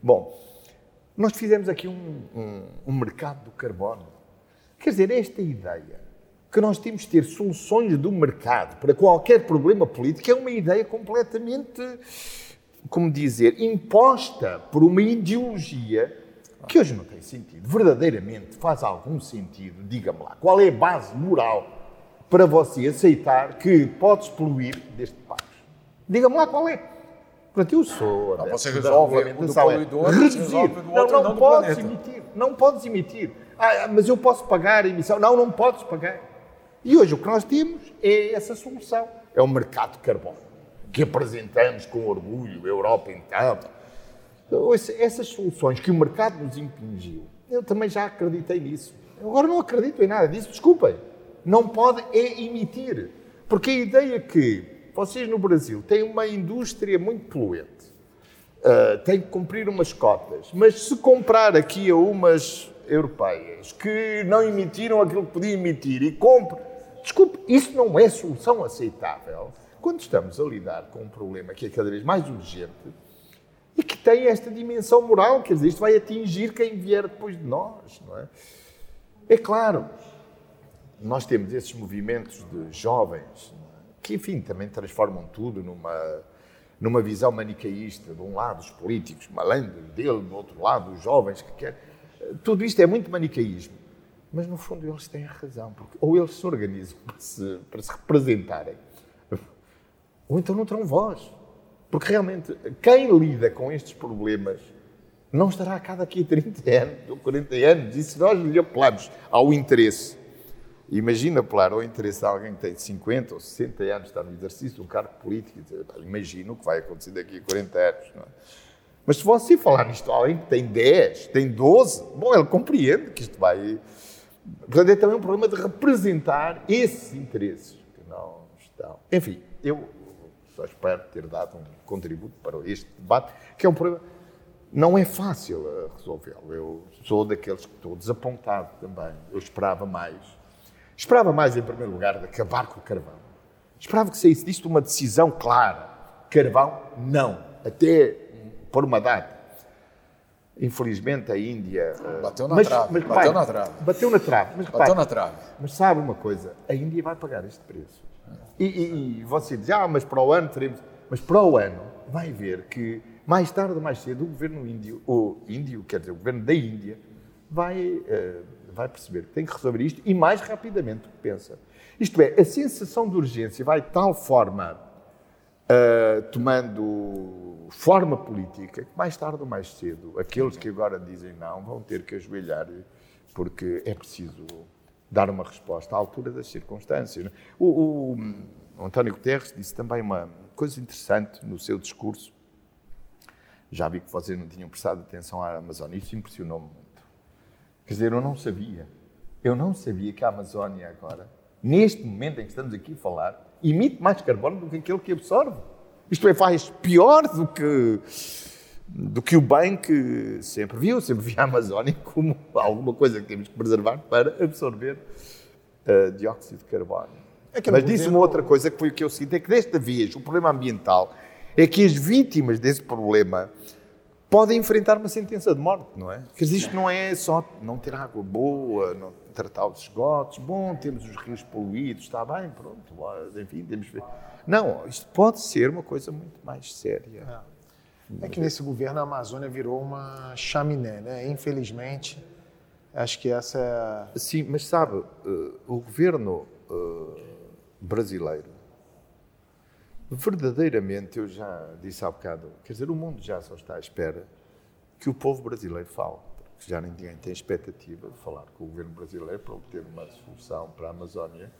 [SPEAKER 5] Bom, nós fizemos aqui um, um, um mercado do carbono. Quer dizer, esta ideia que nós temos de ter soluções do mercado para qualquer problema político é uma ideia completamente, como dizer, imposta por uma ideologia que hoje não tem sentido. Verdadeiramente faz algum sentido, diga-me lá, qual é a base moral para você aceitar que podes poluir deste país. Diga-me lá qual é. Portanto, eu sou.
[SPEAKER 2] Não, você resolve o do poluidor,
[SPEAKER 5] reduzir. Não, não, não podes emitir. Não podes emitir. Ah, mas eu posso pagar a emissão. Não, não podes pagar. E hoje o que nós temos é essa solução. É o mercado de carbono, que apresentamos com orgulho, a Europa então. Essas soluções que o mercado nos impingiu, eu também já acreditei nisso. Agora não acredito em nada disso, desculpem não pode é emitir. Porque a ideia que vocês no Brasil têm uma indústria muito poluente, uh, têm que cumprir umas cotas, mas se comprar aqui a umas europeias que não emitiram aquilo que podiam emitir e compre, desculpe, isso não é solução aceitável quando estamos a lidar com um problema que é cada vez mais urgente e que tem esta dimensão moral, quer dizer, isto vai atingir quem vier depois de nós, não é? É claro, nós temos esses movimentos de jovens que, enfim, também transformam tudo numa, numa visão manicaísta. De um lado, os políticos malandros, dele, do outro lado, os jovens que querem. Tudo isto é muito manicaísmo. Mas, no fundo, eles têm razão. Porque ou eles se organizam para se, para se representarem, ou então não terão voz. Porque, realmente, quem lida com estes problemas não estará cá daqui a 30 anos ou 40 anos. E se nós lhe apelamos ao interesse Imagina apelar ao interesse de alguém que tem 50 ou 60 anos, está no exercício de um cargo político, imagina o que vai acontecer daqui a 40 anos. É? Mas se você falar nisto a alguém que tem 10, tem 12, bom, ele compreende que isto vai. Portanto, é também um problema de representar esses interesses que não estão. Enfim, eu só espero ter dado um contributo para este debate, que é um problema. Não é fácil resolvê-lo. Eu sou daqueles que estou desapontado também. Eu esperava mais Esperava mais, em primeiro lugar, de acabar com o carvão. Esperava que saísse disto uma decisão clara. Carvão, não. Até por uma data. Infelizmente, a Índia.
[SPEAKER 2] Eh, bateu na mas, trave. Mas, bateu pai, na trave.
[SPEAKER 5] Bateu na trave. Mas,
[SPEAKER 2] bateu pai, na trave.
[SPEAKER 5] Mas sabe uma coisa? A Índia vai pagar este preço. E, e, e você diz, ah, mas para o ano teremos. Mas para o ano vai ver que, mais tarde ou mais cedo, o governo índio, o índio, quer dizer, o governo da Índia, vai, uh, vai perceber que tem que resolver isto e mais rapidamente do que pensa. Isto é, a sensação de urgência vai de tal forma uh, tomando forma política que mais tarde ou mais cedo aqueles que agora dizem não vão ter que ajoelhar porque é preciso dar uma resposta à altura das circunstâncias. É? O, o, o António Guterres disse também uma coisa interessante no seu discurso. Já vi que vocês não tinham prestado atenção à Amazônia. Isso impressionou-me. Quer dizer, eu não sabia. Eu não sabia que a Amazónia agora, neste momento em que estamos aqui a falar, emite mais carbono do que aquele que absorve. Isto é, faz pior do que, do que o bem que sempre viu, sempre vi a Amazónia como alguma coisa que temos que preservar para absorver uh, dióxido de carbono. É Mas disse uma outra coisa que foi o que eu sinto, é que desta vez o problema ambiental é que as vítimas desse problema podem enfrentar uma sentença de morte, não é? Quer dizer, isto não é só não ter água boa, não tratar os esgotos, bom, temos os rios poluídos, está bem, pronto, enfim, temos... Não, isto pode ser uma coisa muito mais séria.
[SPEAKER 1] É. é que nesse governo a Amazônia virou uma chaminé, né? Infelizmente, acho que essa é...
[SPEAKER 5] Sim, mas sabe, eh, o governo eh, brasileiro, verdadeiramente, eu já disse há bocado, quer dizer, o mundo já só está à espera que o povo brasileiro fale, porque já ninguém tem expectativa de falar com o governo brasileiro para obter uma solução para a Amazónia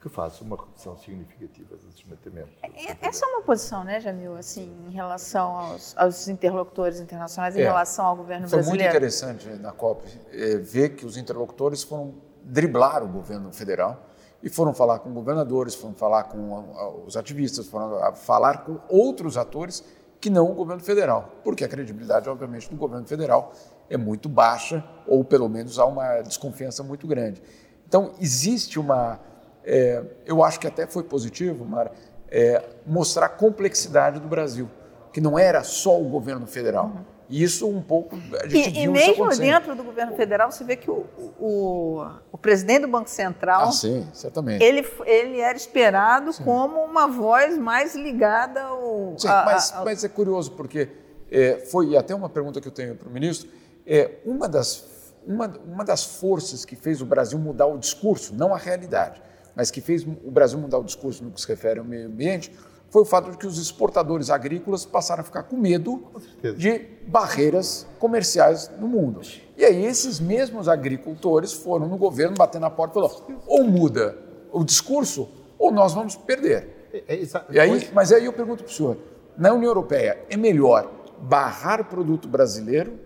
[SPEAKER 5] que faça uma redução significativa do desmatamento.
[SPEAKER 4] É, essa é uma posição, né, Jamil, assim, em relação aos, aos interlocutores internacionais, em é, relação ao governo
[SPEAKER 2] foi
[SPEAKER 4] brasileiro?
[SPEAKER 2] Foi muito interessante na COP é, ver que os interlocutores foram driblar o governo federal e foram falar com governadores, foram falar com os ativistas, foram falar com outros atores que não o governo federal, porque a credibilidade, obviamente, do governo federal é muito baixa, ou pelo menos há uma desconfiança muito grande. Então, existe uma. É, eu acho que até foi positivo, Mara, é, mostrar a complexidade do Brasil, que não era só o governo federal. Uhum isso um pouco
[SPEAKER 4] e, e mesmo dentro do governo federal, você vê que o, o, o presidente do Banco Central,
[SPEAKER 2] ah, sim, certamente.
[SPEAKER 4] Ele, ele era esperado sim. como uma voz mais ligada ao.
[SPEAKER 2] Sim, a, mas, a, mas é curioso porque é, foi até uma pergunta que eu tenho para o ministro. É, uma, das, uma, uma das forças que fez o Brasil mudar o discurso, não a realidade, mas que fez o Brasil mudar o discurso no que se refere ao meio ambiente, foi o fato de que os exportadores agrícolas passaram a ficar com medo com de barreiras comerciais no mundo. E aí esses mesmos agricultores foram no governo bater na porta e falaram, ou muda o discurso ou nós vamos perder. É, é, e aí, mas aí eu pergunto para o senhor, na União Europeia é melhor barrar o produto brasileiro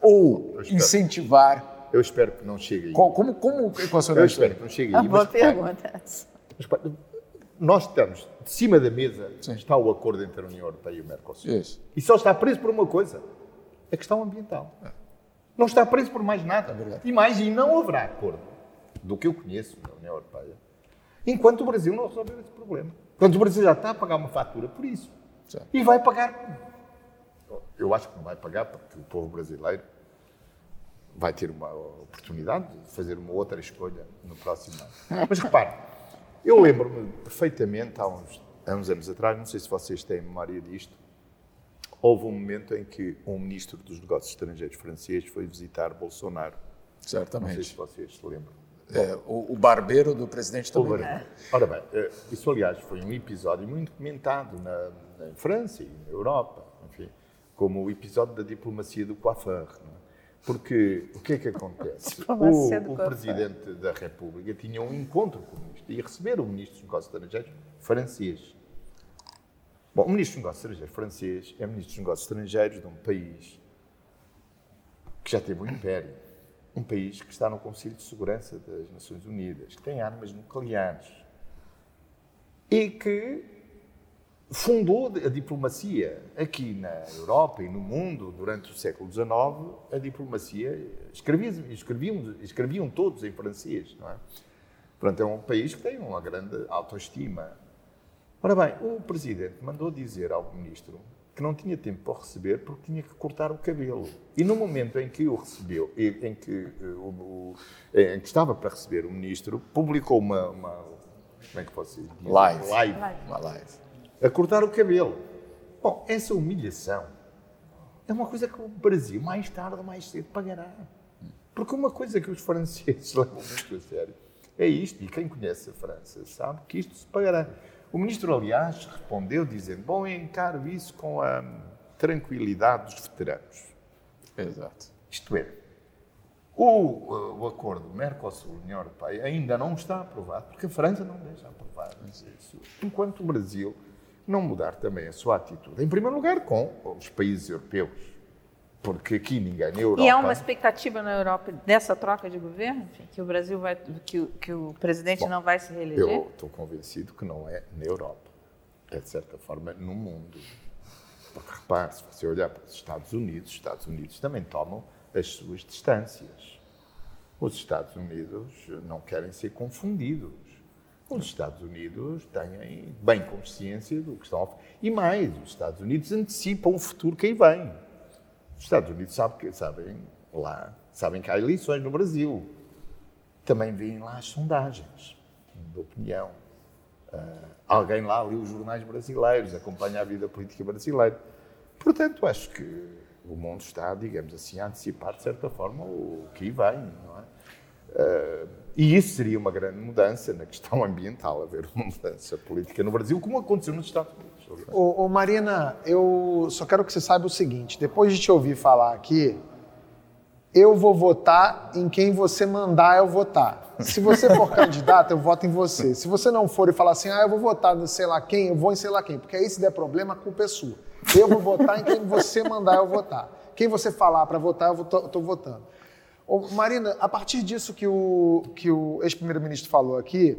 [SPEAKER 2] ou incentivar
[SPEAKER 5] eu espero que não chegue aí.
[SPEAKER 2] Como, como equacionar
[SPEAKER 5] Eu espero que não chegue aí.
[SPEAKER 4] A boa pergunta. Mas,
[SPEAKER 5] nós estamos, de cima da mesa, Sim. está o acordo entre a União Europeia e o Mercosul.
[SPEAKER 2] Isso.
[SPEAKER 5] E só está preso por uma coisa, a questão ambiental. É. Não está preso por mais nada. É e mais, e não haverá acordo, do que eu conheço da União Europeia, enquanto o Brasil não resolver esse problema. Quando o Brasil já está a pagar uma fatura por isso. Sim. E vai pagar. Eu acho que não vai pagar, porque o povo brasileiro vai ter uma oportunidade de fazer uma outra escolha no próximo ano. Mas repare, eu lembro-me perfeitamente, há uns, há uns anos atrás, não sei se vocês têm memória disto, houve um momento em que um ministro dos negócios estrangeiros francês foi visitar Bolsonaro.
[SPEAKER 2] Certamente.
[SPEAKER 5] Não sei se vocês se lembram.
[SPEAKER 2] É, o, o, barbeiro do presidente também. É.
[SPEAKER 5] Ora bem, eh, isso aliás foi um episódio muito comentado na, na França e na Europa, enfim, como o episódio da diplomacia do coiffeur. Não é? Porque o que é que acontece? o, o Presidente da República tinha um encontro com o Ministro, ia receber o Ministro dos Negócios Estrangeiros francês. Bom, o Ministro dos Negócios Estrangeiros francês é Ministro dos Negócios Estrangeiros de um país que já teve um império, um país que está no Conselho de Segurança das Nações Unidas, que tem armas nucleares e que fundou a diplomacia aqui na Europa e no mundo durante o século XIX. A diplomacia escreviam, escreviam, escreviam todos em francês, não é? Portanto, é um país que tem uma grande autoestima. Ora bem, o presidente mandou dizer ao ministro que não tinha tempo para receber porque tinha que cortar o cabelo. E no momento em que o recebeu, em que, eh, o, em que estava para receber o ministro, publicou uma, uma como é que posso dizer?
[SPEAKER 2] Live.
[SPEAKER 5] live.
[SPEAKER 2] Uma live
[SPEAKER 5] a cortar o cabelo. Bom, essa humilhação é uma coisa que o Brasil, mais tarde ou mais cedo, pagará. Porque uma coisa que os franceses levam muito a sério é isto, e quem conhece a França sabe que isto se pagará. O ministro, aliás, respondeu dizendo: Bom, eu encaro isso com a tranquilidade dos veteranos.
[SPEAKER 2] Exato.
[SPEAKER 5] Isto é, o, o acordo Mercosul-União Europeia ainda não está aprovado, porque a França não deixa aprovar isso, enquanto o Brasil não mudar também a sua atitude. Em primeiro lugar, com os países europeus, porque aqui ninguém na Europa...
[SPEAKER 4] E há uma expectativa na Europa dessa troca de governo? Enfim, que o Brasil vai... que, que o presidente Bom, não vai se reeleger?
[SPEAKER 5] Eu estou convencido que não é na Europa. É, de certa forma, no mundo. Porque, repare, se você olhar para os Estados Unidos, os Estados Unidos também tomam as suas distâncias. Os Estados Unidos não querem ser confundidos. Os Estados Unidos têm bem consciência do que estão a E mais, os Estados Unidos antecipam o futuro que aí vem. Os Estados Unidos sabem, sabem lá, sabem que há eleições no Brasil. Também veem lá as sondagens de opinião. Uh, alguém lá lê os jornais brasileiros, acompanha a vida política brasileira. Portanto, acho que o mundo está, digamos assim, a antecipar de certa forma o que aí vem, não é? Uh, e isso seria uma grande mudança na questão ambiental, haver uma mudança política no Brasil, como aconteceu nos Estados Unidos.
[SPEAKER 1] Ô, ô, Marina, eu só quero que você saiba o seguinte: depois de te ouvir falar aqui, eu vou votar em quem você mandar eu votar. Se você for candidato, eu voto em você. Se você não for e falar assim, ah, eu vou votar no sei lá quem, eu vou em sei lá quem, porque aí se der problema, a culpa é sua. Eu vou votar em quem você mandar eu votar. Quem você falar para votar, eu estou votando. Ô, Marina, a partir disso que o, que o ex-primeiro-ministro falou aqui,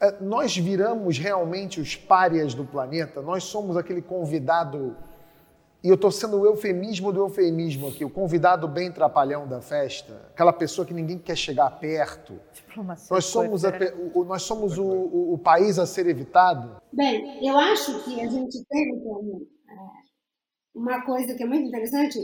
[SPEAKER 1] é, nós viramos realmente os párias do planeta? Nós somos aquele convidado, e eu estou sendo o eufemismo do eufemismo aqui, o convidado bem trapalhão da festa, aquela pessoa que ninguém quer chegar perto. Diplomacia nós somos, a, o, nós somos o, o, o, país a ser evitado?
[SPEAKER 3] Bem, eu acho que a gente tem é, uma coisa que é muito interessante,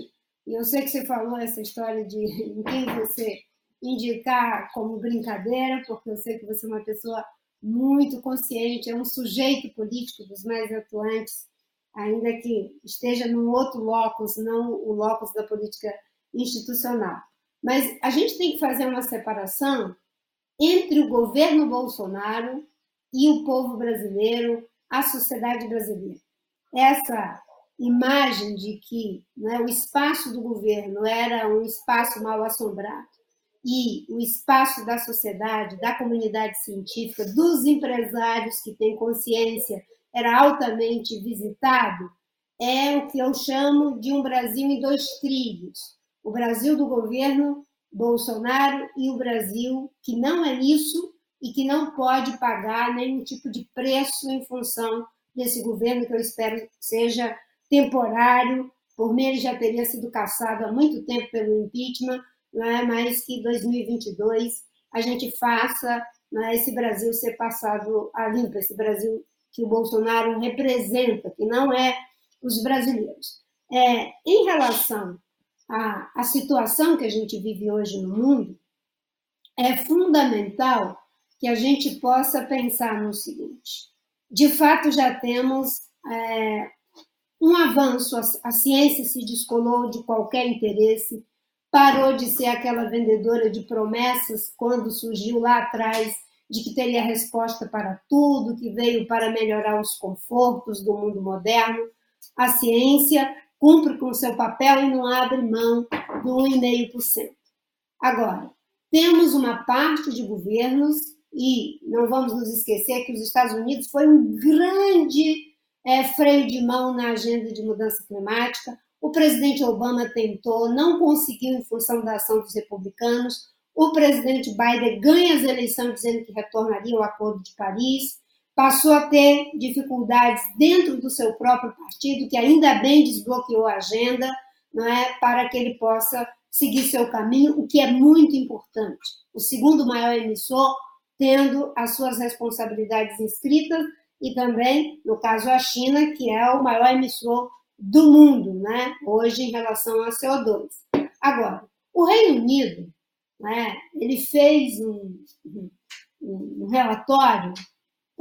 [SPEAKER 3] e eu sei que você falou essa história de em quem você indicar como brincadeira, porque eu sei que você é uma pessoa muito consciente, é um sujeito político dos mais atuantes, ainda que esteja num outro locus, não o locus da política institucional. Mas a gente tem que fazer uma separação entre o governo Bolsonaro e o povo brasileiro, a sociedade brasileira. Essa imagem de que né, o espaço do governo era um espaço mal assombrado e o espaço da sociedade, da comunidade científica, dos empresários que têm consciência era altamente visitado, é o que eu chamo de um Brasil em dois trilhos. O Brasil do governo Bolsonaro e o Brasil que não é isso e que não pode pagar nenhum tipo de preço em função desse governo que eu espero seja temporário, por mim ele já teria sido caçado há muito tempo pelo impeachment, né, mas que 2022 a gente faça né, esse Brasil ser passado a limpo, esse Brasil que o Bolsonaro representa, que não é os brasileiros. É, em relação à, à situação que a gente vive hoje no mundo, é fundamental que a gente possa pensar no seguinte: de fato, já temos é, um avanço, a, ciência se descolou de qualquer interesse, parou de ser aquela vendedora de promessas quando surgiu lá atrás de que teria resposta para tudo, que veio para melhorar os confortos do mundo moderno. A ciência cumpre com seu papel e não abre mão do 1,5%. Agora, temos uma parte de governos, e não vamos nos esquecer que os Estados Unidos foi um grande é, freio de mão na agenda de mudança climática. O presidente Obama tentou, não conseguiu em função da ação dos republicanos. O presidente Biden ganha as eleições dizendo que retornaria ao Acordo de Paris. Passou a ter dificuldades dentro do seu próprio partido, que ainda bem desbloqueou a agenda não é, para que ele possa seguir seu caminho, o que é muito importante. O segundo maior emissor tendo as suas responsabilidades inscritas e também, no caso, a China, que é o maior emissor do mundo, né, hoje em relação a CO2. Agora, o Reino Unido, né, ele fez um, um, relatório,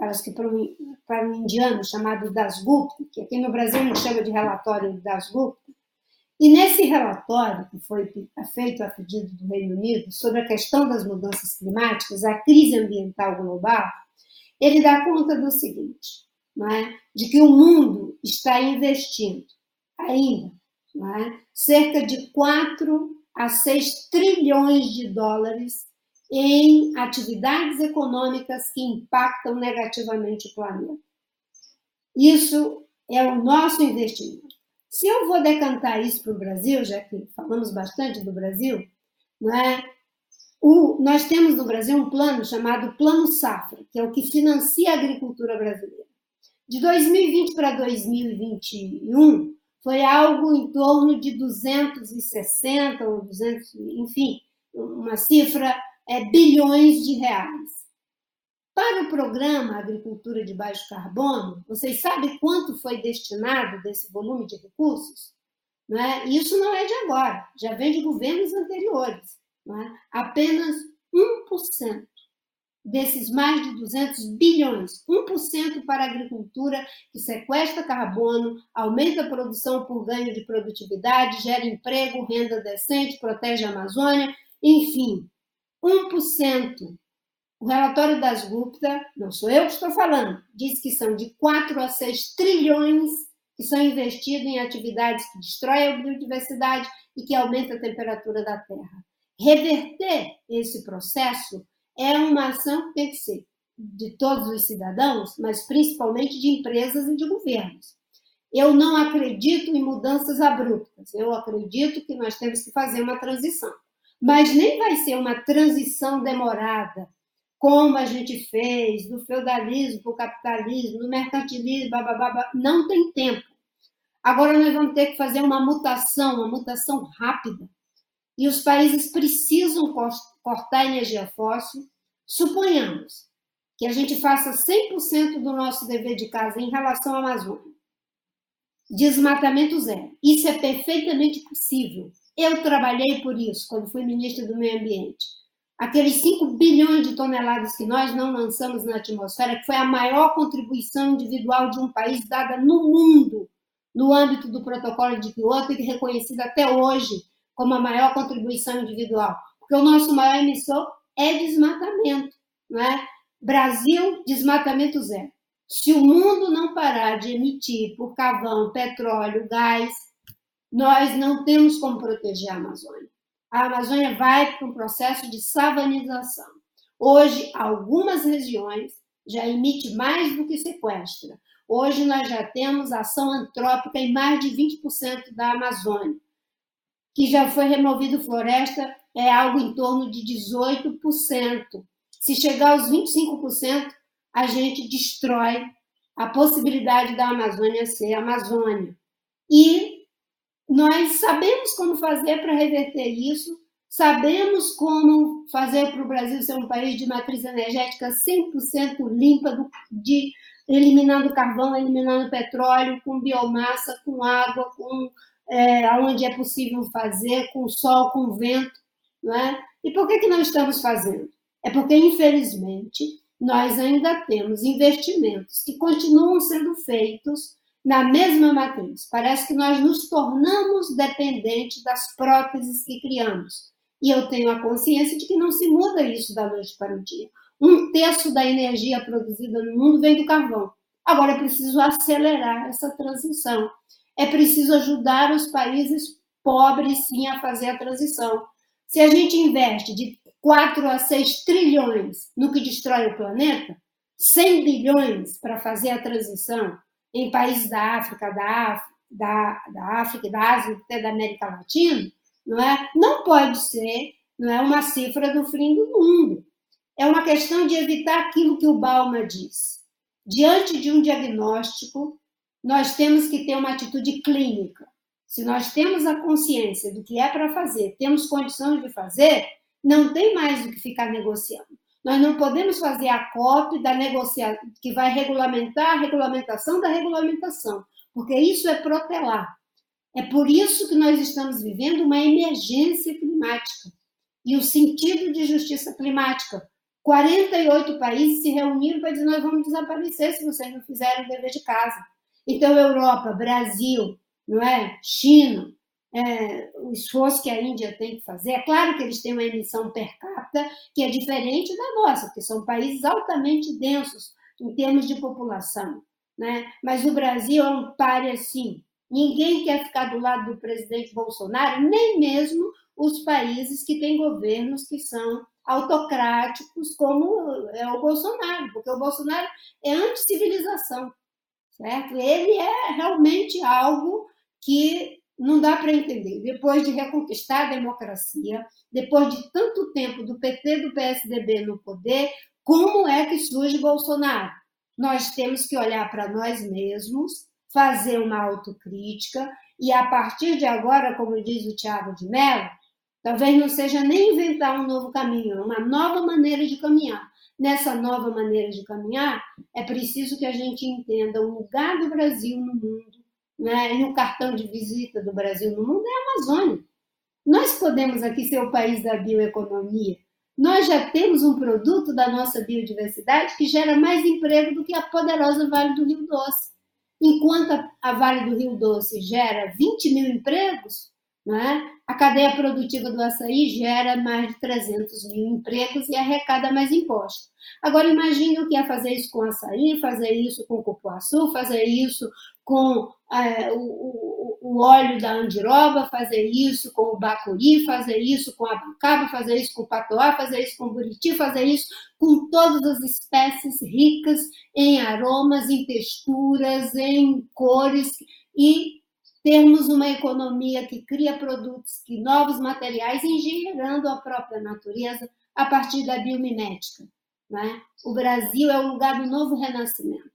[SPEAKER 3] acho que para um, para um indiano chamado Dasgupta, que aqui no Brasil gente chama de relatório Dasgupta, E nesse relatório, que foi feito a pedido do Reino Unido, sobre a questão das mudanças climáticas, a crise ambiental global, ele dá conta do seguinte, é? de que o mundo está investindo ainda é? cerca de 4 a 6 trilhões de dólares em atividades econômicas que impactam negativamente o planeta. Isso é o nosso investimento. Se eu vou decantar isso para o Brasil, já que falamos bastante do Brasil, não é? O, nós temos no Brasil um plano chamado Plano Safra, que é o que financia a agricultura brasileira. De 2020 para 2021, foi algo em torno de 260 ou 200, enfim, uma cifra é, bilhões de reais. Para o programa Agricultura de Baixo Carbono, vocês sabem quanto foi destinado desse volume de recursos? Não é? Isso não é de agora, já vem de governos anteriores. Não é? Apenas 1% desses mais de 200 bilhões, 1% para a agricultura, que sequestra carbono, aumenta a produção por ganho de produtividade, gera emprego, renda decente, protege a Amazônia, enfim, 1%. O relatório das Gupta, não sou eu que estou falando, diz que são de 4 a 6 trilhões que são investidos em atividades que destroem a biodiversidade e que aumentam a temperatura da Terra. Reverter esse processo é uma ação que tem que ser de todos os cidadãos, mas principalmente de empresas e de governos. Eu não acredito em mudanças abruptas, eu acredito que nós temos que fazer uma transição. Mas nem vai ser uma transição demorada, como a gente fez do feudalismo para o capitalismo, do mercantilismo, babá, não tem tempo. Agora nós vamos ter que fazer uma mutação, uma mutação rápida. E os países precisam cortar energia fóssil, suponhamos que a gente faça 100% do nosso dever de casa em relação à Amazônia. Desmatamento zero. Isso é perfeitamente possível. Eu trabalhei por isso quando fui ministra do Meio Ambiente. Aqueles 5 bilhões de toneladas que nós não lançamos na atmosfera, que foi a maior contribuição individual de um país dada no mundo no âmbito do protocolo de Kyoto e reconhecida até hoje como a maior contribuição individual, porque o nosso maior emissor é desmatamento, não é? Brasil, desmatamento zero. Se o mundo não parar de emitir por carvão, petróleo, gás, nós não temos como proteger a Amazônia. A Amazônia vai para um processo de savanização. Hoje, algumas regiões já emitem mais do que sequestra. Hoje, nós já temos ação antrópica em mais de 20% da Amazônia que já foi removido floresta é algo em torno de 18%. Se chegar aos 25%, a gente destrói a possibilidade da Amazônia ser Amazônia. E nós sabemos como fazer para reverter isso, sabemos como fazer para o Brasil ser um país de matriz energética 100% limpa, de, eliminando carvão, eliminando petróleo, com biomassa, com água, com é, onde é possível fazer, com sol, com vento. Não é? E por que, que não estamos fazendo? É porque, infelizmente, nós ainda temos investimentos que continuam sendo feitos na mesma matriz. Parece que nós nos tornamos dependentes das próteses que criamos. E eu tenho a consciência de que não se muda isso da noite para o dia. Um terço da energia produzida no mundo vem do carvão. Agora é preciso acelerar essa transição. É preciso ajudar os países pobres, sim, a fazer a transição. Se a gente investe de 4 a 6 trilhões no que destrói o planeta, 100 bilhões para fazer a transição em países da África, da, África, da, da África, da Ásia, até da América Latina, não é? Não pode ser, não é uma cifra do fim do mundo. É uma questão de evitar aquilo que o Balma diz. Diante de um diagnóstico, nós temos que ter uma atitude clínica. Se nós temos a consciência do que é para fazer, temos condições de fazer, não tem mais do que ficar negociando. Nós não podemos fazer a COP da negociação que vai regulamentar a regulamentação da regulamentação, porque isso é protelar. É por isso que nós estamos vivendo uma emergência climática e o sentido de justiça climática. 48 países se reuniram para dizer: nós vamos desaparecer se vocês não fizerem o dever de casa. Então, Europa, Brasil, não é? China, é, o esforço que a Índia tem que fazer. É claro que eles têm uma emissão per capita que é diferente da nossa, porque são países altamente densos em termos de população. Né? Mas o Brasil é um páreo assim. Ninguém quer ficar do lado do presidente Bolsonaro, nem mesmo os países que têm governos que são autocráticos, como é o Bolsonaro, porque o Bolsonaro é anti-civilização, certo? Ele é realmente algo que não dá para entender. Depois de reconquistar a democracia, depois de tanto tempo do PT do PSDB no poder, como é que surge Bolsonaro? Nós temos que olhar para nós mesmos, fazer uma autocrítica e, a partir de agora, como diz o Tiago de Mello, talvez não seja nem inventar um novo caminho, é uma nova maneira de caminhar. Nessa nova maneira de caminhar, é preciso que a gente entenda o lugar do Brasil no mundo, né? e o cartão de visita do Brasil no mundo é a Amazônia. Nós podemos aqui ser o país da bioeconomia. Nós já temos um produto da nossa biodiversidade que gera mais emprego do que a poderosa Vale do Rio Doce. Enquanto a Vale do Rio Doce gera 20 mil empregos, né, a cadeia produtiva do açaí gera mais de 300 mil empregos e arrecada mais impostos. Agora, imagine o que é fazer isso com açaí, fazer isso com cupuaçu, fazer isso com é, o, o, óleo da andiroba, fazer isso com o bacuri, fazer isso com a abacaba, fazer isso com o patoá, fazer isso com o buriti, fazer isso com todas as espécies ricas em aromas, em texturas, em cores e termos uma economia que cria produtos, que novos materiais, engenheirando a própria natureza a partir da biomimética. Né? O Brasil é o lugar do novo renascimento.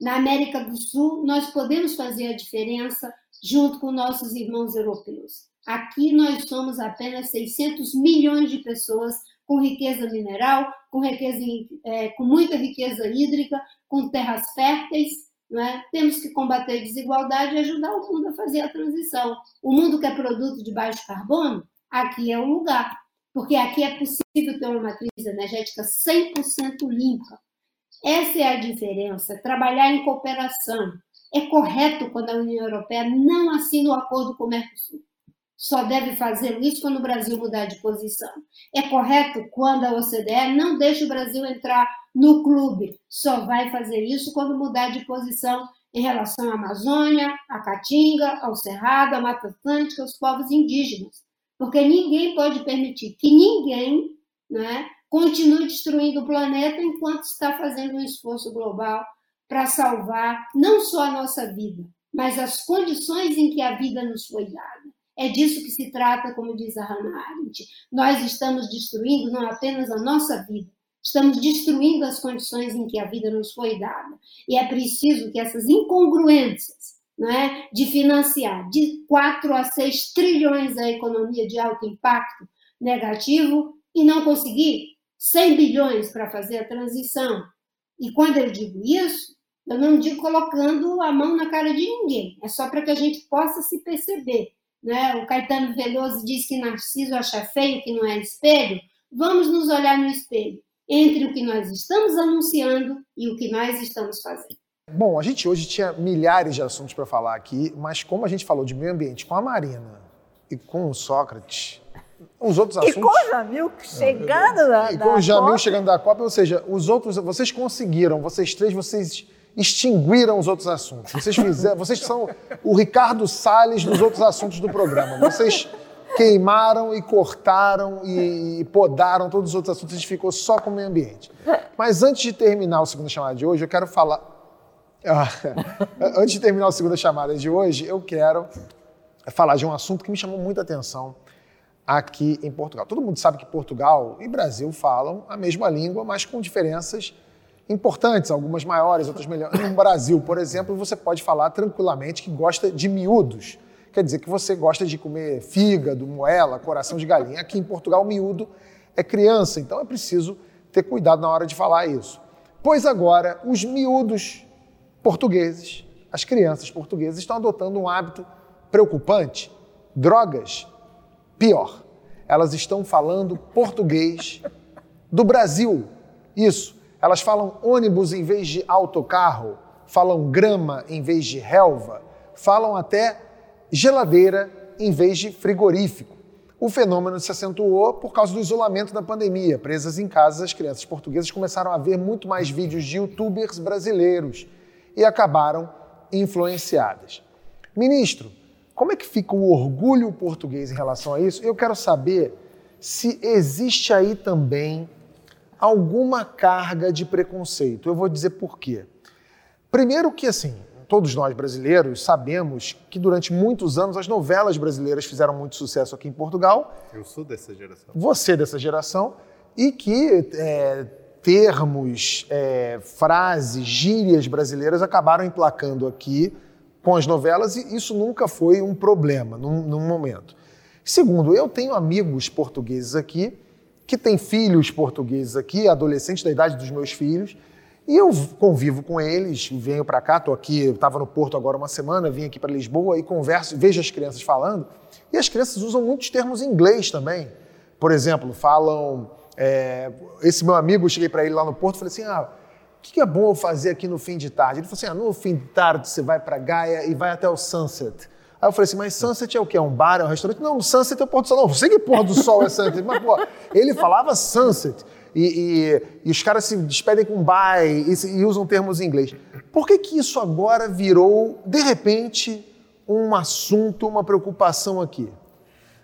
[SPEAKER 3] Na América do Sul, nós podemos fazer a diferença junto com nossos irmãos europeus. Aqui nós somos apenas 600 milhões de pessoas com riqueza mineral, com, riqueza, é, com muita riqueza hídrica, com terras férteis. É? Temos que combater a desigualdade e ajudar o mundo a fazer a transição. O mundo que é produto de baixo carbono, aqui é o lugar, porque aqui é possível ter uma matriz energética 100% limpa. Essa é a diferença, trabalhar em cooperação. É correto quando a União Europeia não assina o acordo com o Mercosul. Só deve fazer isso quando o Brasil mudar de posição. É correto quando a OCDE não deixa o Brasil entrar no clube. Só vai fazer isso quando mudar de posição em relação à Amazônia, à Caatinga, ao Cerrado, à Mata Atlântica, aos povos indígenas. Porque ninguém pode permitir que ninguém né, continue destruindo o planeta enquanto está fazendo um esforço global para salvar não só a nossa vida, mas as condições em que a vida nos foi dada. É disso que se trata, como diz a Hannah Arendt. Nós estamos destruindo não apenas a nossa vida, estamos destruindo as condições em que a vida nos foi dada. E é preciso que essas incongruências é, de financiar de 4 a 6 trilhões a economia de alto impacto negativo e não conseguir 100 bilhões para fazer a transição. E quando eu digo isso, eu não digo colocando a mão na cara de ninguém, é só para que a gente possa se perceber. Né? O Caetano Veloso diz que Narciso acha feio que não é espelho. Vamos nos olhar no espelho entre o que nós estamos anunciando e o que nós estamos fazendo.
[SPEAKER 1] Bom, a gente hoje tinha milhares de assuntos para falar aqui, mas como a gente falou de meio ambiente com a Marina e com o Sócrates, os outros assuntos.
[SPEAKER 4] E com o Jamil chegando da,
[SPEAKER 1] E com o Jamil Copa. chegando da Copa, ou seja, os outros, vocês conseguiram, vocês três, vocês extinguiram os outros assuntos. Vocês fizeram, vocês são o Ricardo Salles dos outros assuntos do programa. Vocês queimaram e cortaram e, podaram todos os outros assuntos, a gente ficou só com o meio ambiente. Mas antes de terminar o segundo chamada de hoje, eu quero falar. Antes de terminar a segunda chamada de hoje, eu quero falar de um assunto que me chamou muita atenção aqui em Portugal. Todo mundo sabe que Portugal e Brasil falam a mesma língua, mas com diferenças importantes, algumas maiores, outras melhores. No Brasil, por exemplo, você pode falar tranquilamente que gosta de miúdos. Quer dizer que você gosta de comer fígado, moela, coração de galinha. Aqui em Portugal, miúdo é criança, então é preciso ter cuidado na hora de falar isso. Pois agora, os miúdos portugueses, as crianças portuguesas, estão adotando um hábito preocupante: drogas Pior, elas estão falando português do Brasil. Isso. Elas falam ônibus em vez de autocarro, falam grama em vez de relva, falam até geladeira em vez de frigorífico. O fenômeno se acentuou por causa do isolamento da pandemia. Presas em casa, as crianças portuguesas começaram a ver muito mais vídeos de youtubers brasileiros e acabaram influenciadas. Ministro, como é que fica o orgulho português em relação a isso? Eu quero saber se existe aí também alguma carga de preconceito. Eu vou dizer por quê. Primeiro que assim, todos nós brasileiros sabemos que durante muitos anos as novelas brasileiras fizeram muito sucesso aqui em Portugal.
[SPEAKER 5] Eu sou dessa geração.
[SPEAKER 1] Você dessa geração e que é, termos, é, frases, gírias brasileiras acabaram emplacando aqui com as novelas e isso nunca foi um problema num, num momento. Segundo, eu tenho amigos portugueses aqui que têm filhos portugueses aqui, adolescentes da idade dos meus filhos, e eu convivo com eles, venho para cá, estou aqui, estava no Porto agora uma semana, vim aqui para Lisboa e converso, vejo as crianças falando, e as crianças usam muitos termos em inglês também. Por exemplo, falam. É, esse meu amigo, eu cheguei para ele lá no Porto falei assim: ah, o que, é bom eu fazer aqui no fim de tarde? Ele falou assim: ah, no fim de tarde você vai para Gaia e vai até o Sunset. Aí eu falei assim, mas Sunset é o quê? É um bar, é um restaurante? Não, Sunset é o pôr do sol. Não, sei que pôr do sol é Sunset. Mas, pô, ele falava Sunset. E, e, e, os caras se despedem com bye e, e, usam termos em inglês. Por que, que isso agora virou, de repente, um assunto, uma preocupação aqui?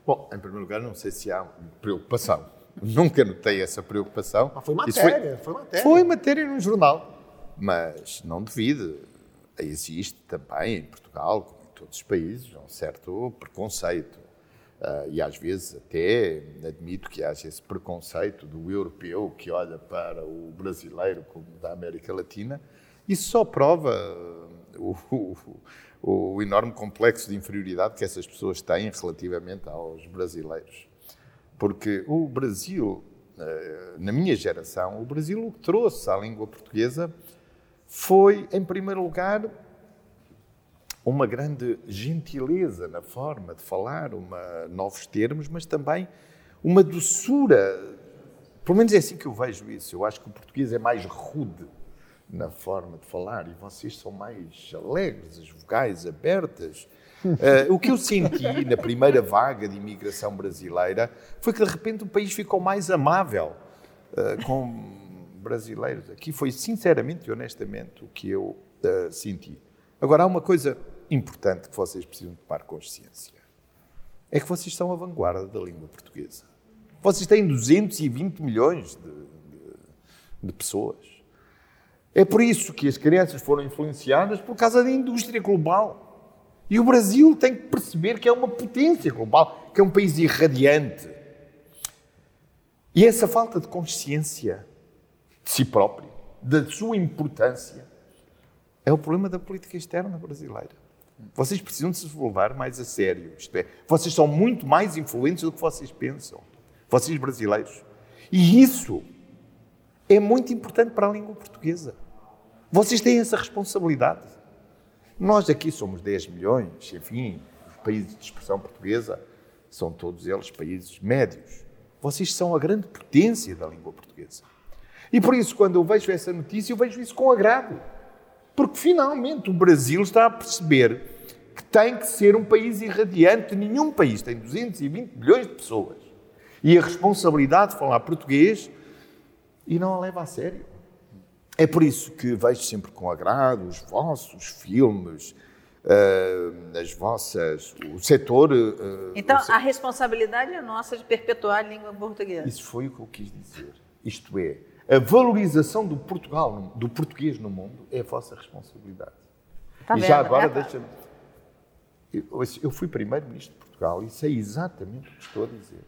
[SPEAKER 5] Bom, em primeiro lugar, não sei se há preocupação. Nunca notei essa preocupação.
[SPEAKER 1] Mas foi matéria, foi, foi, matéria.
[SPEAKER 5] Foi matéria no jornal. Mas não devido. Existe também em Portugal, como em todos os países, um certo preconceito Uh, e às vezes até admito que haja esse preconceito do europeu que olha para o brasileiro como da América Latina. Isso só prova o, o, o enorme complexo de inferioridade que essas pessoas têm relativamente aos brasileiros. Porque o Brasil, uh, na minha geração, o Brasil o que trouxe à língua portuguesa foi, em primeiro lugar, uma grande gentileza na forma de falar, uma, novos termos, mas também uma doçura. Pelo menos é assim que eu vejo isso. Eu acho que o português é mais rude na forma de falar e vocês são mais alegres, as vogais abertas. Uh, o que eu senti na primeira vaga de imigração brasileira foi que de repente o país ficou mais amável uh, com brasileiros. Aqui foi sinceramente e honestamente o que eu uh, senti. Agora, há uma coisa importante que vocês precisam tomar consciência é que vocês são a vanguarda da língua portuguesa. Vocês têm 220 milhões de, de, de pessoas. É por isso que as crianças foram influenciadas por causa da indústria global. E o Brasil tem que perceber que é uma potência global, que é um país irradiante. E essa falta de consciência de si próprio, da sua importância, é o problema da política externa brasileira. Vocês precisam de se levar mais a sério. Isto é, vocês são muito mais influentes do que vocês pensam. Vocês brasileiros. E isso é muito importante para a língua portuguesa. Vocês têm essa responsabilidade. Nós aqui somos 10 milhões, enfim, os países de expressão portuguesa são todos eles países médios. Vocês são a grande potência da língua portuguesa. E por isso, quando eu vejo essa notícia, eu vejo isso com agrado. Porque finalmente o Brasil está a perceber que tem que ser um país irradiante. Nenhum país tem 220 milhões de pessoas. E a responsabilidade de falar português e não a leva a sério. É por isso que vejo sempre com agrado os vossos filmes, uh, as vossas, o setor. Uh,
[SPEAKER 4] então,
[SPEAKER 5] o
[SPEAKER 4] a responsabilidade é nossa de perpetuar a língua portuguesa.
[SPEAKER 5] Isso foi o que eu quis dizer. Isto é, a valorização do Portugal, do português no mundo, é a vossa responsabilidade.
[SPEAKER 4] Tá
[SPEAKER 5] e
[SPEAKER 4] vendo?
[SPEAKER 5] já agora
[SPEAKER 4] é,
[SPEAKER 5] deixa-me. Eu, eu fui primeiro-ministro de Portugal e sei exatamente o que estou a dizer.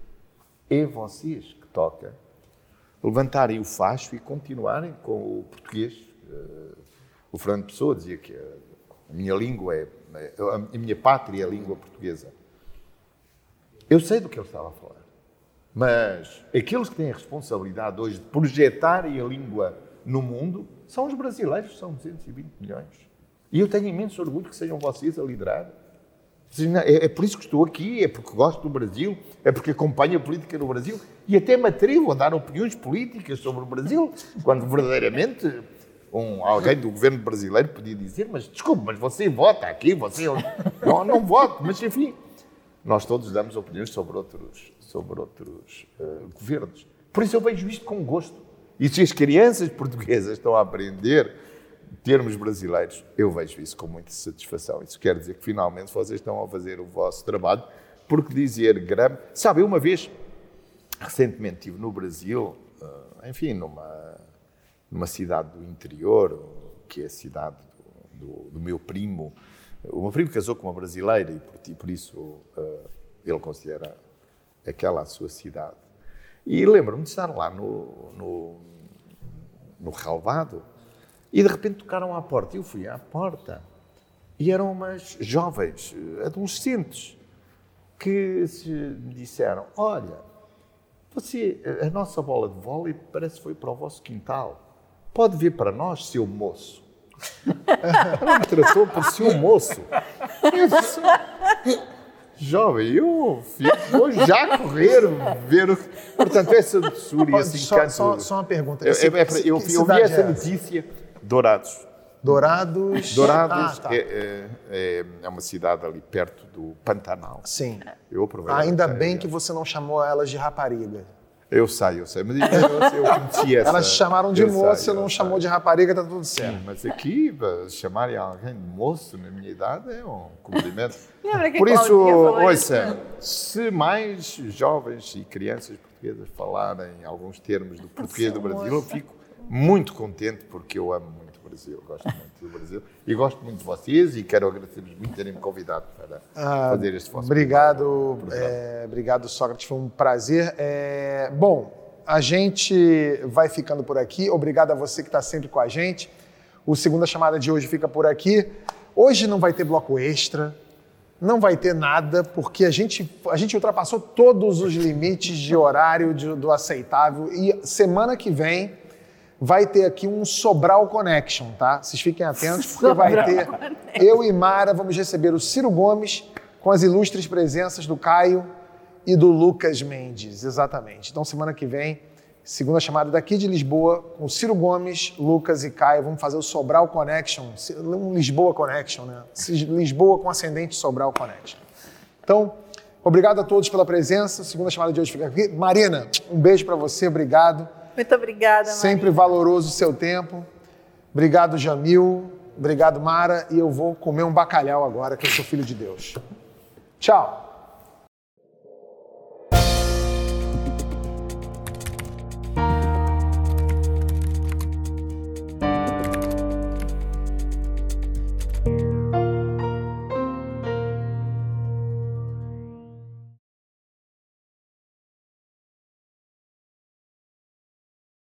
[SPEAKER 5] É vocês que toca levantarem o facho e continuarem com o português. Uh, o Fernando Pessoa dizia que a minha língua é. A minha pátria é a língua portuguesa. Eu sei do que ele estava a falar. Mas aqueles que têm a responsabilidade hoje de projetarem a língua no mundo são os brasileiros, são 220 milhões. E eu tenho imenso orgulho que sejam vocês a liderar. É, é por isso que estou aqui, é porque gosto do Brasil, é porque acompanho a política no Brasil e até me atrevo a dar opiniões políticas sobre o Brasil, quando verdadeiramente um, alguém do governo brasileiro podia dizer, mas desculpe, mas você vota aqui, você... Não, não voto, mas enfim, nós todos damos opiniões sobre outros, sobre outros uh, governos. Por isso eu vejo isto com gosto. E se as crianças portuguesas estão a aprender termos brasileiros, eu vejo isso com muita satisfação. Isso quer dizer que finalmente vocês estão a fazer o vosso trabalho, porque dizer grama. Sabe, uma vez, recentemente estive no Brasil, uh, enfim, numa, numa cidade do interior, que é a cidade do, do, do meu primo. O meu primo casou com uma brasileira e por, por isso uh, ele considera aquela sua cidade. E lembro-me de estar lá no, no, no e de repente tocaram à porta. Eu fui à porta e eram umas jovens, adolescentes, que me disseram: Olha, você, a nossa bola de vôlei parece que foi para o vosso quintal. Pode vir para nós, seu moço. Ela me tratou por seu moço. Disse, Jovem, eu vou já correr ver o. Portanto, essa doçura e esse encanto.
[SPEAKER 1] Só, só, uma pergunta.
[SPEAKER 5] Esse, eu, eu, eu vi essa é notícia. Dourados.
[SPEAKER 1] Dourados.
[SPEAKER 5] Dourados ah, tá. é, é, é, uma cidade ali perto do Pantanal.
[SPEAKER 1] Sim.
[SPEAKER 5] Eu aproveito.
[SPEAKER 1] Ainda bem que você não chamou elas de rapariga.
[SPEAKER 5] Eu sei, eu sei, mas eu, eu conheci essa.
[SPEAKER 1] Elas chamaram de moça, você não chamou de rapariga, tá tudo certo. Sim,
[SPEAKER 5] mas aqui, chamarem alguém de moço na minha idade é um cumprimento.
[SPEAKER 4] Lembra que
[SPEAKER 5] Por isso, ouça, se mais jovens e crianças portuguesas falarem alguns termos do português do Brasil, eu fico muito contente porque eu amo muito Brasil, gosto muito do Brasil e gosto muito de vocês e quero agradecer-vos muito terem me convidado para ah, fazer este vosso
[SPEAKER 1] Obrigado, é, obrigado Sócrates, foi um prazer. É, bom, a gente vai ficando por aqui. Obrigado a você que está sempre com a gente. O segunda chamada de hoje fica por aqui. Hoje não vai ter bloco extra, não vai ter nada, porque a gente, a gente ultrapassou todos os limites de horário de, do aceitável e semana que vem vai ter aqui um Sobral Connection, tá? Vocês fiquem atentos, porque Sobral vai ter. Connection. Eu e Mara vamos receber o Ciro Gomes com as ilustres presenças do Caio e do Lucas Mendes, exatamente. Então, semana que vem, segunda chamada daqui de Lisboa, com Ciro Gomes, Lucas e Caio, vamos fazer o Sobral Connection, um Lisboa Connection, né? Lisboa com ascendente Sobral Connection. Então, obrigado a todos pela presença. Segunda chamada de hoje fica aqui. Marina, um beijo para você, obrigado.
[SPEAKER 4] Muito obrigada,
[SPEAKER 1] Maria. Sempre valoroso o seu tempo. Obrigado, Jamil. Obrigado, Mara. E eu vou comer um bacalhau agora, que eu sou filho de Deus. Tchau.